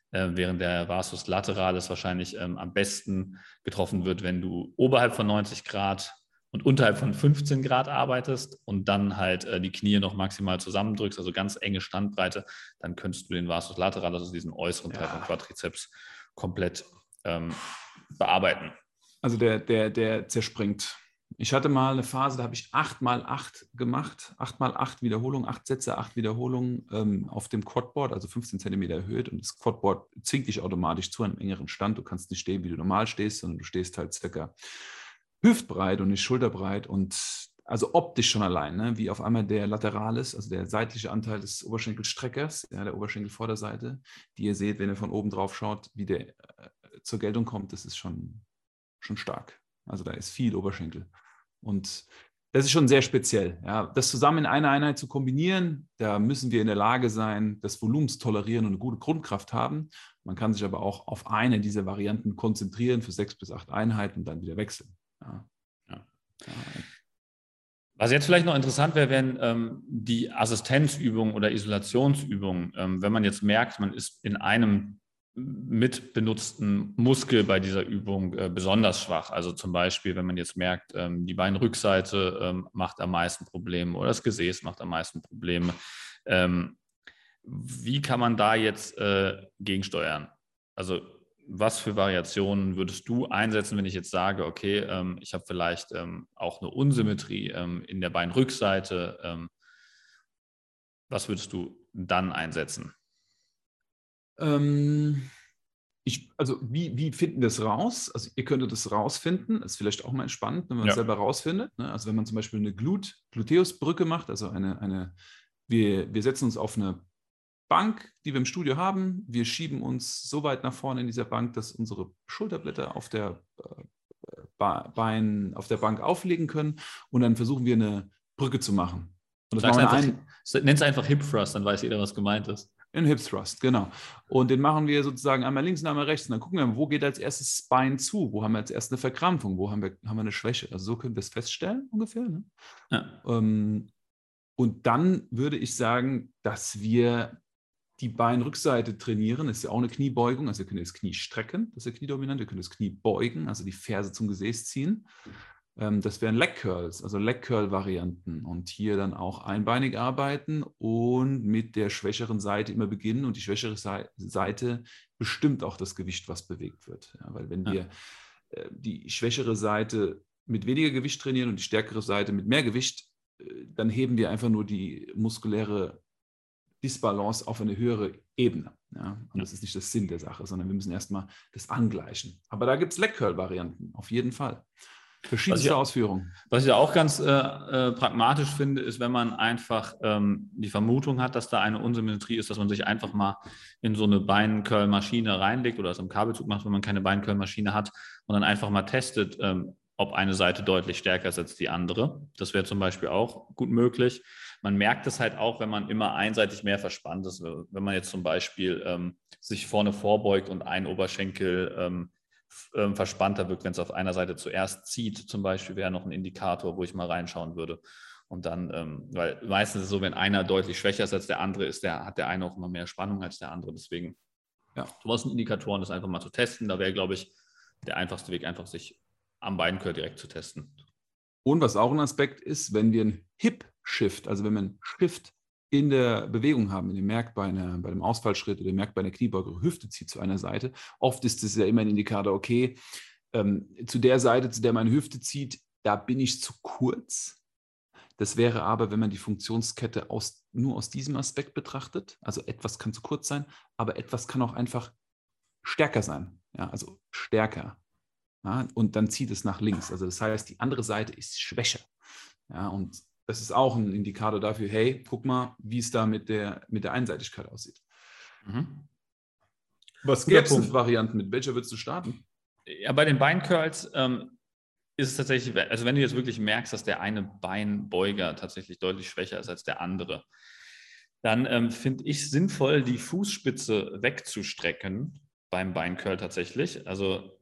äh, während der Vasus lateralis wahrscheinlich ähm, am besten getroffen wird, wenn du oberhalb von 90 Grad und unterhalb von 15 Grad arbeitest und dann halt äh, die Knie noch maximal zusammendrückst, also ganz enge Standbreite, dann könntest du den Vasus lateralis, also diesen äußeren Teil ja. vom Quadrizeps, komplett ähm, bearbeiten. Also der, der, der zerspringt. Ich hatte mal eine Phase, da habe ich 8 mal 8 gemacht, 8 mal 8 Wiederholungen, 8 Sätze, 8 Wiederholungen ähm, auf dem Quadboard, also 15 cm erhöht. Und das Quadboard zwingt dich automatisch zu einem engeren Stand. Du kannst nicht stehen, wie du normal stehst, sondern du stehst halt circa hüftbreit und nicht schulterbreit. Und also optisch schon allein, ne? wie auf einmal der Lateralis, also der seitliche Anteil des Oberschenkelstreckers, ja, der Oberschenkelvorderseite, die ihr seht, wenn ihr von oben drauf schaut, wie der äh, zur Geltung kommt, das ist schon, schon stark. Also da ist viel Oberschenkel. Und das ist schon sehr speziell. Ja. Das zusammen in einer Einheit zu kombinieren, da müssen wir in der Lage sein, das Volumen zu tolerieren und eine gute Grundkraft haben. Man kann sich aber auch auf eine dieser Varianten konzentrieren für sechs bis acht Einheiten und dann wieder wechseln. Ja. Ja. Was jetzt vielleicht noch interessant wäre, wären ähm, die Assistenzübungen oder Isolationsübungen. Ähm, wenn man jetzt merkt, man ist in einem mitbenutzten Muskel bei dieser Übung äh, besonders schwach. Also zum Beispiel, wenn man jetzt merkt, ähm, die Beinrückseite ähm, macht am meisten Probleme oder das Gesäß macht am meisten Probleme. Ähm, wie kann man da jetzt äh, gegensteuern? Also was für Variationen würdest du einsetzen, wenn ich jetzt sage, okay, ähm, ich habe vielleicht ähm, auch eine Unsymmetrie ähm, in der Beinrückseite? Ähm, was würdest du dann einsetzen? Ähm, ich, also wie, wie finden wir es raus? Also ihr könntet es rausfinden, ist vielleicht auch mal spannend, wenn man ja. es selber rausfindet. Ne? Also wenn man zum Beispiel eine Glut, Gluteusbrücke macht, also eine, eine wir, wir setzen uns auf eine Bank, die wir im Studio haben. Wir schieben uns so weit nach vorne in dieser Bank, dass unsere Schulterblätter auf der, äh, Bein, auf der Bank auflegen können. Und dann versuchen wir eine Brücke zu machen. Und das Nenn es einfach Hip Thrust, dann weiß jeder, was gemeint ist. Ein Hip Thrust, genau. Und den machen wir sozusagen einmal links und einmal rechts. Und dann gucken wir, wo geht als erstes Spine zu? Wo haben wir als erstes eine Verkrampfung? Wo haben wir, haben wir eine Schwäche? Also so können wir es feststellen ungefähr. Ne? Ja. Ähm, und dann würde ich sagen, dass wir die Beinrückseite trainieren. Das ist ja auch eine Kniebeugung. Also ihr könnt das Knie strecken, das ist ja kniedominant. Ihr könnt das Knie beugen, also die Ferse zum Gesäß ziehen. Ähm, das wären Leg Curls, also Leg Curl Varianten. Und hier dann auch einbeinig arbeiten und mit der schwächeren Seite immer beginnen. Und die schwächere Seite bestimmt auch das Gewicht, was bewegt wird. Ja, weil wenn ja. wir äh, die schwächere Seite mit weniger Gewicht trainieren und die stärkere Seite mit mehr Gewicht, äh, dann heben wir einfach nur die muskuläre Disbalance auf eine höhere Ebene. Ja? Und das ist nicht das Sinn der Sache, sondern wir müssen erstmal das angleichen. Aber da gibt es Leg-Curl-Varianten, auf jeden Fall. Verschiedenste Ausführungen. Was ich auch ganz äh, äh, pragmatisch finde, ist, wenn man einfach ähm, die Vermutung hat, dass da eine Unsymmetrie ist, dass man sich einfach mal in so eine Beincurl-Maschine reinlegt oder es am Kabelzug macht, wenn man keine Beincurl-Maschine hat und dann einfach mal testet, ähm, ob eine Seite deutlich stärker ist als die andere. Das wäre zum Beispiel auch gut möglich. Man merkt es halt auch, wenn man immer einseitig mehr verspannt ist. Wenn man jetzt zum Beispiel ähm, sich vorne vorbeugt und ein Oberschenkel ähm, ähm, verspannter wirkt, wenn es auf einer Seite zuerst zieht, zum Beispiel, wäre noch ein Indikator, wo ich mal reinschauen würde. Und dann, ähm, weil meistens ist es so, wenn einer deutlich schwächer ist als der andere, ist der, hat der eine auch immer mehr Spannung als der andere. Deswegen, ja, sowas sind Indikatoren, das einfach mal zu testen. Da wäre, glaube ich, der einfachste Weg, einfach sich am Beinkör direkt zu testen. Und was auch ein Aspekt ist, wenn wir einen Hip-Shift, also wenn wir einen Shift in der Bewegung haben, in dem Merkbein, bei dem Ausfallschritt oder Merkbein der Kniebeuge, Hüfte zieht zu einer Seite. Oft ist es ja immer ein Indikator, okay, ähm, zu der Seite, zu der meine Hüfte zieht, da bin ich zu kurz. Das wäre aber, wenn man die Funktionskette aus, nur aus diesem Aspekt betrachtet, also etwas kann zu kurz sein, aber etwas kann auch einfach stärker sein. Ja, also stärker. Ja, und dann zieht es nach links. Also das heißt, die andere Seite ist schwächer. Ja, und das ist auch ein Indikator dafür, hey, guck mal, wie es da mit der, mit der Einseitigkeit aussieht. Mhm. Was gäbe es für Varianten? Mit welcher würdest du starten? Ja, bei den Beincurls ähm, ist es tatsächlich, also wenn du jetzt wirklich merkst, dass der eine Beinbeuger tatsächlich deutlich schwächer ist als der andere, dann ähm, finde ich sinnvoll, die Fußspitze wegzustrecken beim Beincurl tatsächlich. Also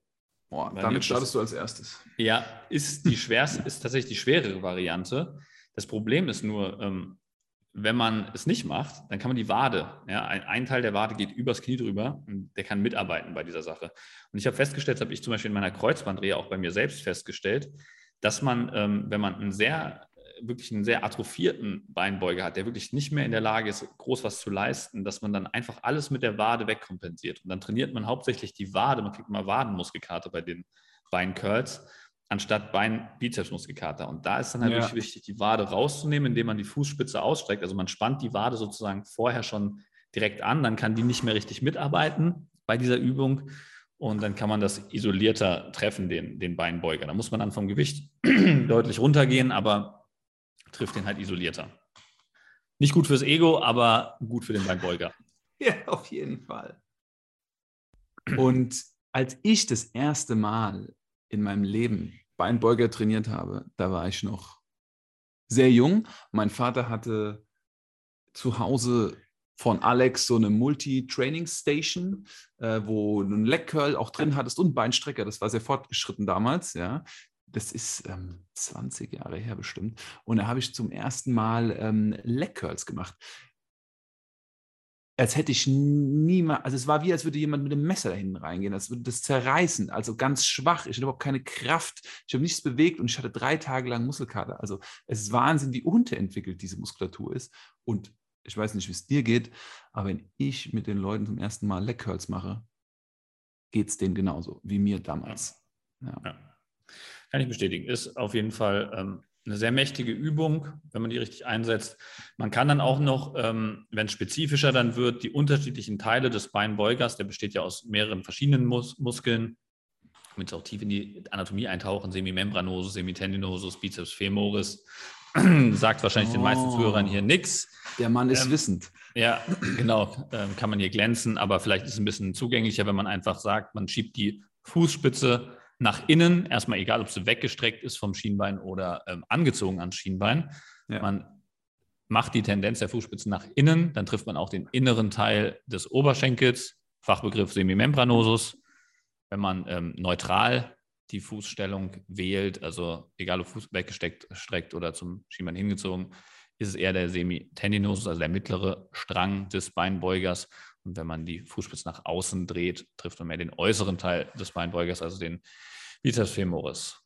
Boah, damit startest du als erstes. Ja, ist die schwerste, ist tatsächlich die schwerere Variante. Das Problem ist nur, ähm, wenn man es nicht macht, dann kann man die Wade, ja, ein, ein, Teil der Wade geht übers Knie drüber und der kann mitarbeiten bei dieser Sache. Und ich habe festgestellt, das habe ich zum Beispiel in meiner Kreuzbandrehe auch bei mir selbst festgestellt, dass man, ähm, wenn man einen sehr, wirklich einen sehr atrophierten Beinbeuger hat, der wirklich nicht mehr in der Lage ist, groß was zu leisten, dass man dann einfach alles mit der Wade wegkompensiert. Und dann trainiert man hauptsächlich die Wade, man kriegt immer Wadenmuskelkarte bei den Beincurls anstatt Bein-Bizepsmuskelkater. Und da ist dann halt ja. wirklich wichtig, die Wade rauszunehmen, indem man die Fußspitze ausstreckt. Also man spannt die Wade sozusagen vorher schon direkt an, dann kann die nicht mehr richtig mitarbeiten bei dieser Übung. Und dann kann man das isolierter treffen, den, den Beinbeuger. Da muss man dann vom Gewicht <clears throat> deutlich runtergehen, aber trifft den halt isolierter. Nicht gut fürs Ego, aber gut für den Beinbeuger. <laughs> Ja, auf jeden Fall. Und als ich das erste Mal in meinem Leben Beinbeuger trainiert habe, da war ich noch sehr jung. Mein Vater hatte zu Hause von Alex so eine Multi-Training-Station, äh, wo du einen Leg Curl auch drin hattest und Beinstrecker. Das war sehr fortgeschritten damals, ja. Das ist ähm, 20 Jahre her bestimmt. Und da habe ich zum ersten Mal ähm, Leg Curls gemacht als hätte ich niemals, also es war wie, als würde jemand mit einem Messer da hinten reingehen, als würde das zerreißen, also ganz schwach. Ich hatte überhaupt keine Kraft, ich habe nichts bewegt und ich hatte drei Tage lang Muskelkater. Also es ist Wahnsinn, wie unterentwickelt diese Muskulatur ist. Und ich weiß nicht, wie es dir geht, aber wenn ich mit den Leuten zum ersten Mal Leg Curls mache, geht es denen genauso wie mir damals. Ja. Ja. Kann ich bestätigen. Ist auf jeden Fall ähm, eine sehr mächtige Übung, wenn man die richtig einsetzt. Man kann dann auch noch, ähm, wenn es spezifischer dann wird, die unterschiedlichen Teile des Beinbeugers, der besteht ja aus mehreren verschiedenen Mus Muskeln, damit auch tief in die Anatomie eintauchen, Semimembranosus, Semitendinosus, Biceps femoris, <clears throat> sagt wahrscheinlich oh, den meisten oh. Zuhörern hier nichts. Der Mann ist ähm, wissend. Ja, genau, ähm, kann man hier glänzen, aber vielleicht ist es ein bisschen zugänglicher, wenn man einfach sagt, man schiebt die Fußspitze nach innen, erstmal egal, ob sie weggestreckt ist vom Schienbein oder ähm, angezogen ans Schienbein. Ja. Man macht die Tendenz der Fußspitzen nach innen, dann trifft man auch den inneren Teil des Oberschenkels, Fachbegriff Semimembranosus. Wenn man ähm, neutral die Fußstellung wählt, also egal ob Fuß weggesteckt streckt oder zum Schienbein hingezogen, ist es eher der Semitendinosus, also der mittlere Strang des Beinbeugers. Und wenn man die Fußspitze nach außen dreht, trifft man mehr den äußeren Teil des Beinbeugers, also den Biceps femoris.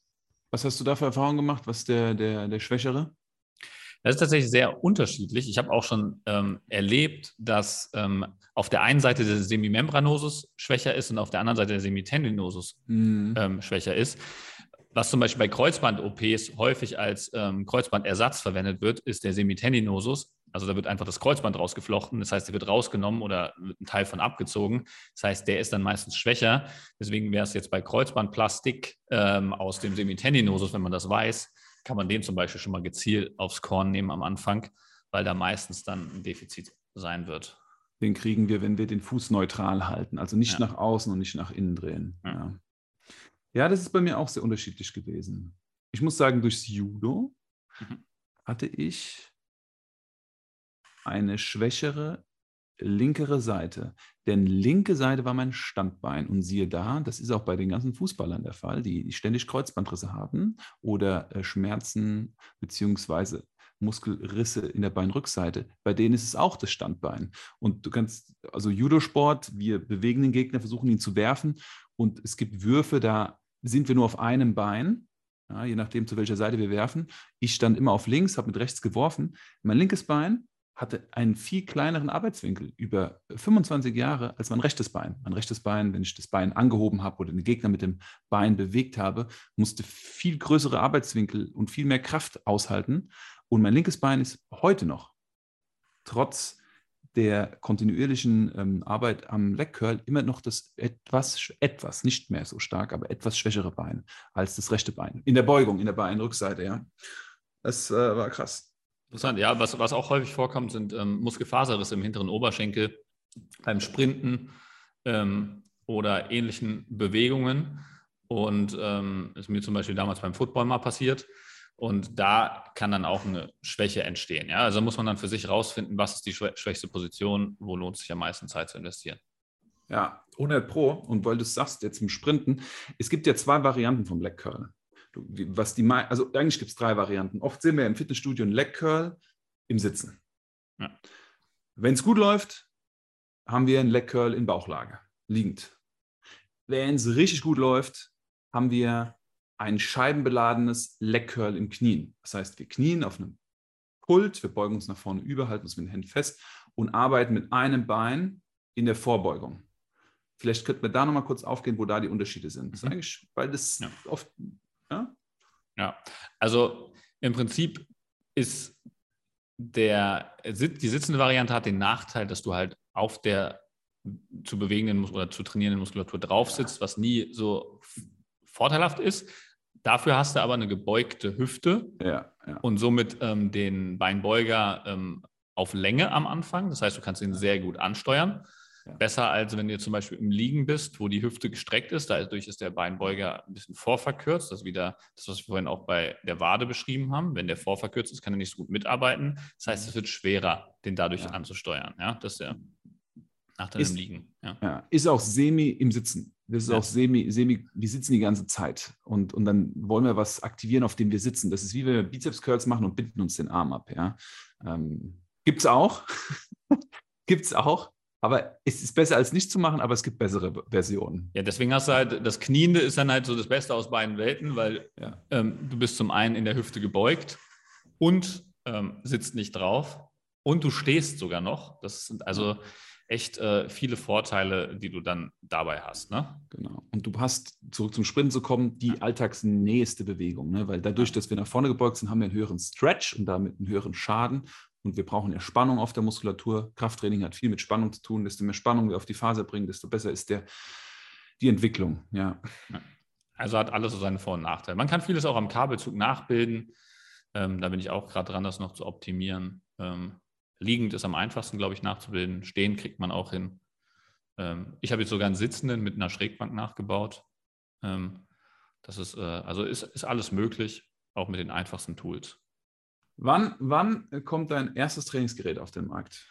Was hast du da für Erfahrungen gemacht? Was ist der, der, der Schwächere? Das ist tatsächlich sehr unterschiedlich. Ich habe auch schon ähm, erlebt, dass ähm, auf der einen Seite der Semimembranosus schwächer ist und auf der anderen Seite der Semitendinosus mhm. ähm, schwächer ist. Was zum Beispiel bei Kreuzband-OPs häufig als ähm, Kreuzbandersatz verwendet wird, ist der Semitendinosus. Also da wird einfach das Kreuzband rausgeflochten. Das heißt, der wird rausgenommen oder ein Teil von abgezogen. Das heißt, der ist dann meistens schwächer. Deswegen wäre es jetzt bei Kreuzbandplastik ähm, aus dem Semitendinosus, wenn man das weiß, kann man den zum Beispiel schon mal gezielt aufs Korn nehmen am Anfang, weil da meistens dann ein Defizit sein wird. Den kriegen wir, wenn wir den Fuß neutral halten, also nicht ja. nach außen und nicht nach innen drehen. Ja. Ja. ja. das ist bei mir auch sehr unterschiedlich gewesen. Ich muss sagen, durchs Judo mhm. hatte ich eine schwächere linkere Seite. Denn linke Seite war mein Standbein. Und siehe da, das ist auch bei den ganzen Fußballern der Fall, die ständig Kreuzbandrisse haben oder äh, Schmerzen beziehungsweise Muskelrisse in der Beinrückseite. Bei denen ist es auch das Standbein. Und du kannst, also Judosport, wir bewegen den Gegner, versuchen ihn zu werfen. Und es gibt Würfe, da sind wir nur auf einem Bein. Ja, je nachdem, zu welcher Seite wir werfen. Ich stand immer auf links, habe mit rechts geworfen. Mein linkes Bein hatte einen viel kleineren Arbeitswinkel über 25 Jahre als mein rechtes Bein. Mein rechtes Bein, wenn ich das Bein angehoben habe oder den Gegner mit dem Bein bewegt habe, musste viel größere Arbeitswinkel und viel mehr Kraft aushalten. Und mein linkes Bein ist heute noch, trotz der kontinuierlichen ähm, Arbeit am Leg Curl, immer noch das etwas, etwas, nicht mehr so stark, aber etwas schwächere Bein als das rechte Bein. In der Beugung, in der Beinrückseite, ja. Das äh, war krass. Interessant, ja. Was, was auch häufig vorkommt, sind ähm, Muskelfaserrisse im hinteren Oberschenkel beim Sprinten ähm, oder ähnlichen Bewegungen. Und ähm, ist mir zum Beispiel damals beim Football mal passiert. Und da kann dann auch eine Schwäche entstehen. Ja? Also muss man dann für sich rausfinden, was ist die schwächste Position, wo lohnt sich am meisten Zeit zu investieren. Ja, 100 Pro. Und weil du es sagst, jetzt im Sprinten, es gibt ja zwei Varianten vom Leg Curl. Was die, also eigentlich gibt es drei Varianten. Oft sehen wir im Fitnessstudio einen Leg Curl im Sitzen. Ja. Wenn es gut läuft, haben wir einen Leg Curl in Bauchlage, liegend. Wenn es richtig gut läuft, haben wir ein scheibenbeladenes Leg Curl im Knien. Das heißt, wir knien auf einem Pult, wir beugen uns nach vorne über, halten uns mit den Händen fest und arbeiten mit einem Bein in der Vorbeugung. Vielleicht könnten wir da nochmal kurz aufgehen, wo da die Unterschiede sind. Das ist mhm. eigentlich, weil das ja. oft. Ja? ja, also im Prinzip ist der, die sitzende Variante hat den Nachteil, dass du halt auf der zu bewegenden oder zu trainierenden Muskulatur drauf sitzt, was nie so vorteilhaft ist. Dafür hast du aber eine gebeugte Hüfte ja, ja. und somit ähm, den Beinbeuger ähm, auf Länge am Anfang. Das heißt, du kannst ihn sehr gut ansteuern. Ja. Besser als wenn du zum Beispiel im Liegen bist, wo die Hüfte gestreckt ist. Dadurch ist der Beinbeuger ein bisschen vorverkürzt. Das ist wieder das, was wir vorhin auch bei der Wade beschrieben haben. Wenn der vorverkürzt ist, kann er nicht so gut mitarbeiten. Das heißt, es wird schwerer, den dadurch anzusteuern. Ja, das ist der nach deinem Liegen. Ja. Ist auch semi im Sitzen. Das ist ja. auch semi, semi, wir sitzen die ganze Zeit und, und dann wollen wir was aktivieren, auf dem wir sitzen. Das ist wie wenn wir Bizeps-Curls machen und binden uns den Arm ab. Ja? Ähm, Gibt es auch. <laughs> Gibt es auch. Aber es ist besser als nicht zu machen, aber es gibt bessere Versionen. Ja, deswegen hast du halt, das Kniende ist dann halt so das Beste aus beiden Welten, weil ja. ähm, du bist zum einen in der Hüfte gebeugt und ähm, sitzt nicht drauf und du stehst sogar noch. Das sind also echt äh, viele Vorteile, die du dann dabei hast. Ne? Genau. Und du hast, zurück zum Sprinten zu kommen, die ja. alltagsnächste Bewegung. Ne? Weil dadurch, dass wir nach vorne gebeugt sind, haben wir einen höheren Stretch und damit einen höheren Schaden. Und wir brauchen ja Spannung auf der Muskulatur. Krafttraining hat viel mit Spannung zu tun. Desto mehr Spannung wir auf die Faser bringen, desto besser ist der, die Entwicklung. Ja. Also hat alles so seine Vor- und Nachteile. Man kann vieles auch am Kabelzug nachbilden. Ähm, da bin ich auch gerade dran, das noch zu optimieren. Ähm, Liegend ist am einfachsten, glaube ich, nachzubilden. Stehen kriegt man auch hin. Ähm, ich habe jetzt sogar einen Sitzenden mit einer Schrägbank nachgebaut. Ähm, das ist, äh, also ist, ist alles möglich, auch mit den einfachsten Tools. Wann, wann kommt dein erstes Trainingsgerät auf den Markt?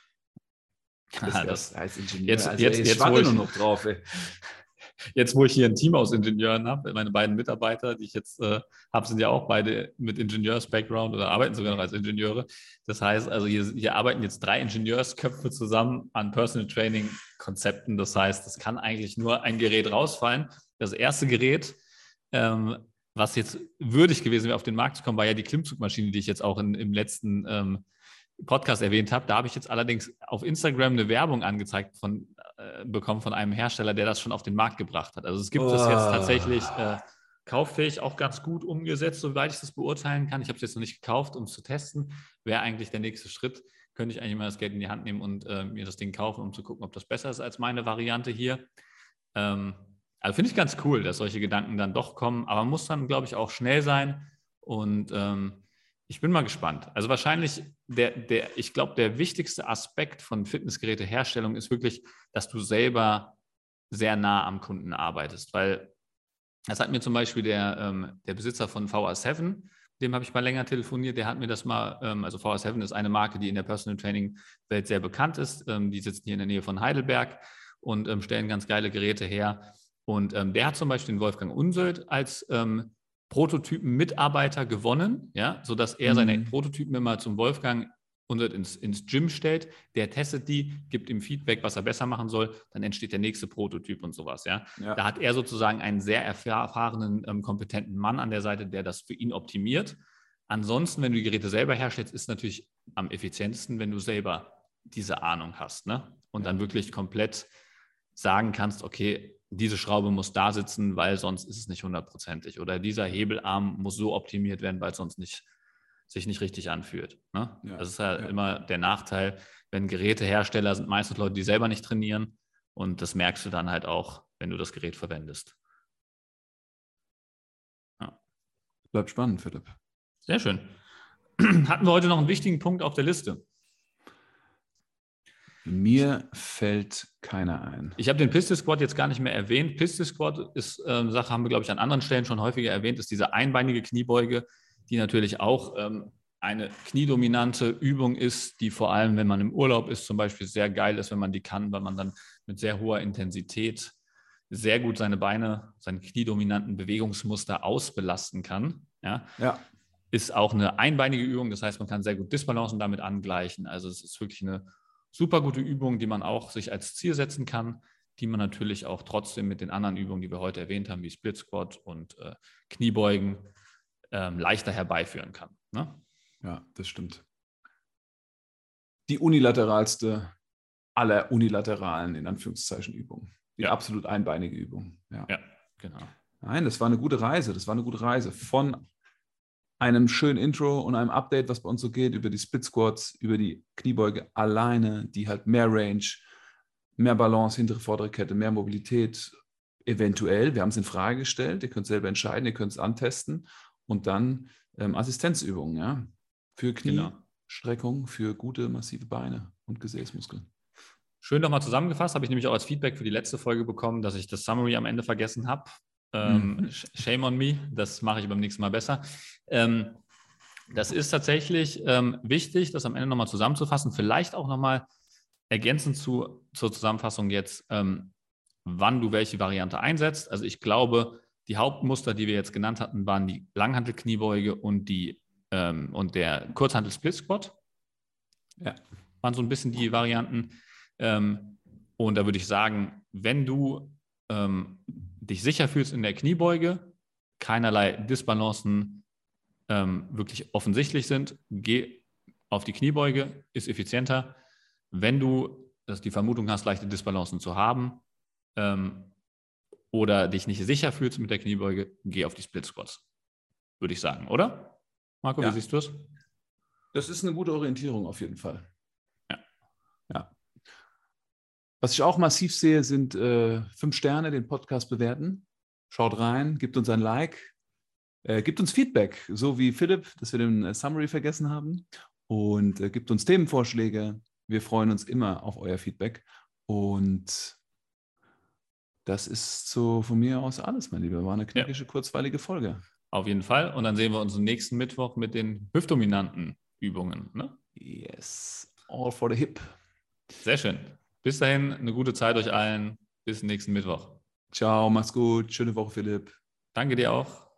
<laughs> Das, ah, das als Ingenieur. Jetzt, also, jetzt, ey, jetzt, warte nur noch drauf. Ey <laughs> jetzt, wo ich hier ein Team aus Ingenieuren habe, meine beiden Mitarbeiter, die ich jetzt äh, habe, sind ja auch beide mit Ingenieurs-Background oder arbeiten sogar noch als Ingenieure. Das heißt, also hier, hier arbeiten jetzt drei Ingenieursköpfe zusammen an Personal Training-Konzepten. Das heißt, es kann eigentlich nur ein Gerät rausfallen. Das erste Gerät, ähm, was jetzt würdig gewesen wäre, auf den Markt zu kommen, war ja die Klimmzugmaschine, die ich jetzt auch in, im letzten ähm, Podcast erwähnt habe. Da habe ich jetzt allerdings auf Instagram eine Werbung angezeigt von, äh, bekommen von einem Hersteller, der das schon auf den Markt gebracht hat. Also es gibt oh. das jetzt tatsächlich äh, kauffähig auch ganz gut umgesetzt, soweit ich das beurteilen kann. Ich habe es jetzt noch nicht gekauft, um es zu testen. Wäre eigentlich der nächste Schritt. Könnte ich eigentlich mal das Geld in die Hand nehmen und äh, mir das Ding kaufen, um zu gucken, ob das besser ist als meine Variante hier. Ähm, also finde ich ganz cool, dass solche Gedanken dann doch kommen, aber man muss dann, glaube ich, auch schnell sein und ähm, ich bin mal gespannt. Also wahrscheinlich, der, der, ich glaube, der wichtigste Aspekt von Fitnessgeräteherstellung ist wirklich, dass du selber sehr nah am Kunden arbeitest. Weil das hat mir zum Beispiel der, ähm, der Besitzer von VR7, dem habe ich mal länger telefoniert, der hat mir das mal, ähm, also VR7 ist eine Marke, die in der Personal Training Welt sehr bekannt ist. Ähm, die sitzen hier in der Nähe von Heidelberg und ähm, stellen ganz geile Geräte her. Und ähm, der hat zum Beispiel den Wolfgang Unsöld als ähm, Prototypen-Mitarbeiter gewonnen, ja, sodass er seine mhm. Prototypen immer zum Wolfgang und ins, ins Gym stellt, der testet die, gibt ihm Feedback, was er besser machen soll, dann entsteht der nächste Prototyp und sowas. Ja. ja. Da hat er sozusagen einen sehr erfahrenen, ähm, kompetenten Mann an der Seite, der das für ihn optimiert. Ansonsten, wenn du die Geräte selber herstellst, ist es natürlich am effizientesten, wenn du selber diese Ahnung hast ne? und dann wirklich komplett sagen kannst, okay, diese Schraube muss da sitzen, weil sonst ist es nicht hundertprozentig. Oder dieser Hebelarm muss so optimiert werden, weil es sonst nicht, sich nicht richtig anfühlt. Ne? Ja, das ist ja, ja, immer der Nachteil, wenn Gerätehersteller sind meistens Leute, die selber nicht trainieren. Und das merkst du dann halt auch, wenn du das Gerät verwendest. Ja. Bleibt spannend, Philipp. Sehr schön. <clears throat> hatten wir heute noch einen wichtigen Punkt auf der Liste. Mir fällt keiner ein. Ich habe den Pistol Squat jetzt gar nicht mehr erwähnt. Pistol Squat ist eine ähm, Sache, haben wir, glaube ich, an anderen Stellen schon häufiger erwähnt, ist diese einbeinige Kniebeuge, die natürlich auch ähm, eine kniedominante Übung ist, die vor allem, wenn man im Urlaub ist, zum Beispiel sehr geil ist, wenn man die kann, weil man dann mit sehr hoher Intensität sehr gut seine Beine, seine kniedominanten Bewegungsmuster ausbelasten kann. Ja. ja. Ist auch eine einbeinige Übung, das heißt, man kann sehr gut Disbalancen damit angleichen. Also es ist wirklich eine super gute Übung, die man auch sich als Ziel setzen kann, die man natürlich auch trotzdem mit den anderen Übungen, die wir heute erwähnt haben, wie Split Squat und äh, Kniebeugen, ähm, leichter herbeiführen kann. Ne? Ja, das stimmt. Die unilateralste aller unilateralen, in Anführungszeichen, Übungen. Die ja. absolut einbeinige Übung. Ja. ja, genau. Nein, das war eine gute Reise. Das war eine gute Reise. Von einem schönen Intro und einem Update, was bei uns so geht, über die Split Squats, über die Kniebeuge alleine, die halt mehr Range, mehr Balance, hintere, vordere Kette, mehr Mobilität, eventuell. Wir haben es in Frage gestellt. Ihr könnt selber entscheiden, ihr könnt es antesten. Und dann ähm, Assistenzübungen, ja. Für Kniestreckung, genau. für gute, massive Beine und Gesäßmuskeln. Schön nochmal zusammengefasst, habe ich nämlich auch als Feedback für die letzte Folge bekommen, dass ich das Summary am Ende vergessen habe. Ähm, mhm. Shame on me, das mache ich beim nächsten Mal besser. Ähm, das ist tatsächlich ähm, wichtig, das am Ende nochmal zusammenzufassen. Vielleicht auch nochmal ergänzend zu, zur Zusammenfassung jetzt, ähm, wann du welche Variante einsetzt. Also ich glaube, die Hauptmuster, die wir jetzt genannt hatten, waren die Langhantel-Kniebeuge und, die, ähm, und der Kurzhantel-Split-Squat. Ja. Waren so ein bisschen die Varianten. Ähm, und da würde ich sagen, wenn du dich sicher fühlst in der Kniebeuge, keinerlei Disbalancen ähm, wirklich offensichtlich sind, geh auf die Kniebeuge, ist effizienter. Wenn du dass die Vermutung hast, leichte Disbalancen zu haben ähm, oder dich nicht sicher fühlst mit der Kniebeuge, geh auf die Split Squats, würde ich sagen, oder? Marco, ja. wie siehst du es? Das ist eine gute Orientierung auf jeden Fall. Ja. Ja. Was ich auch massiv sehe, sind äh, fünf Sterne, den Podcast bewerten. Schaut rein, gibt uns ein Like, äh, gibt uns Feedback, so wie Philipp, dass wir den äh, Summary vergessen haben. Und äh, gibt uns Themenvorschläge. Wir freuen uns immer auf euer Feedback. Und das ist so von mir aus alles, mein Lieber. War eine knackige, ja. kurzweilige Folge. Auf jeden Fall. Und dann sehen wir uns nächsten Mittwoch mit den hüftdominanten Übungen. Ne? Yes. All for the hip. Sehr schön. Bis dahin, eine gute Zeit euch allen. Bis nächsten Mittwoch. Ciao, mach's gut. Schöne Woche, Philipp. Danke dir auch.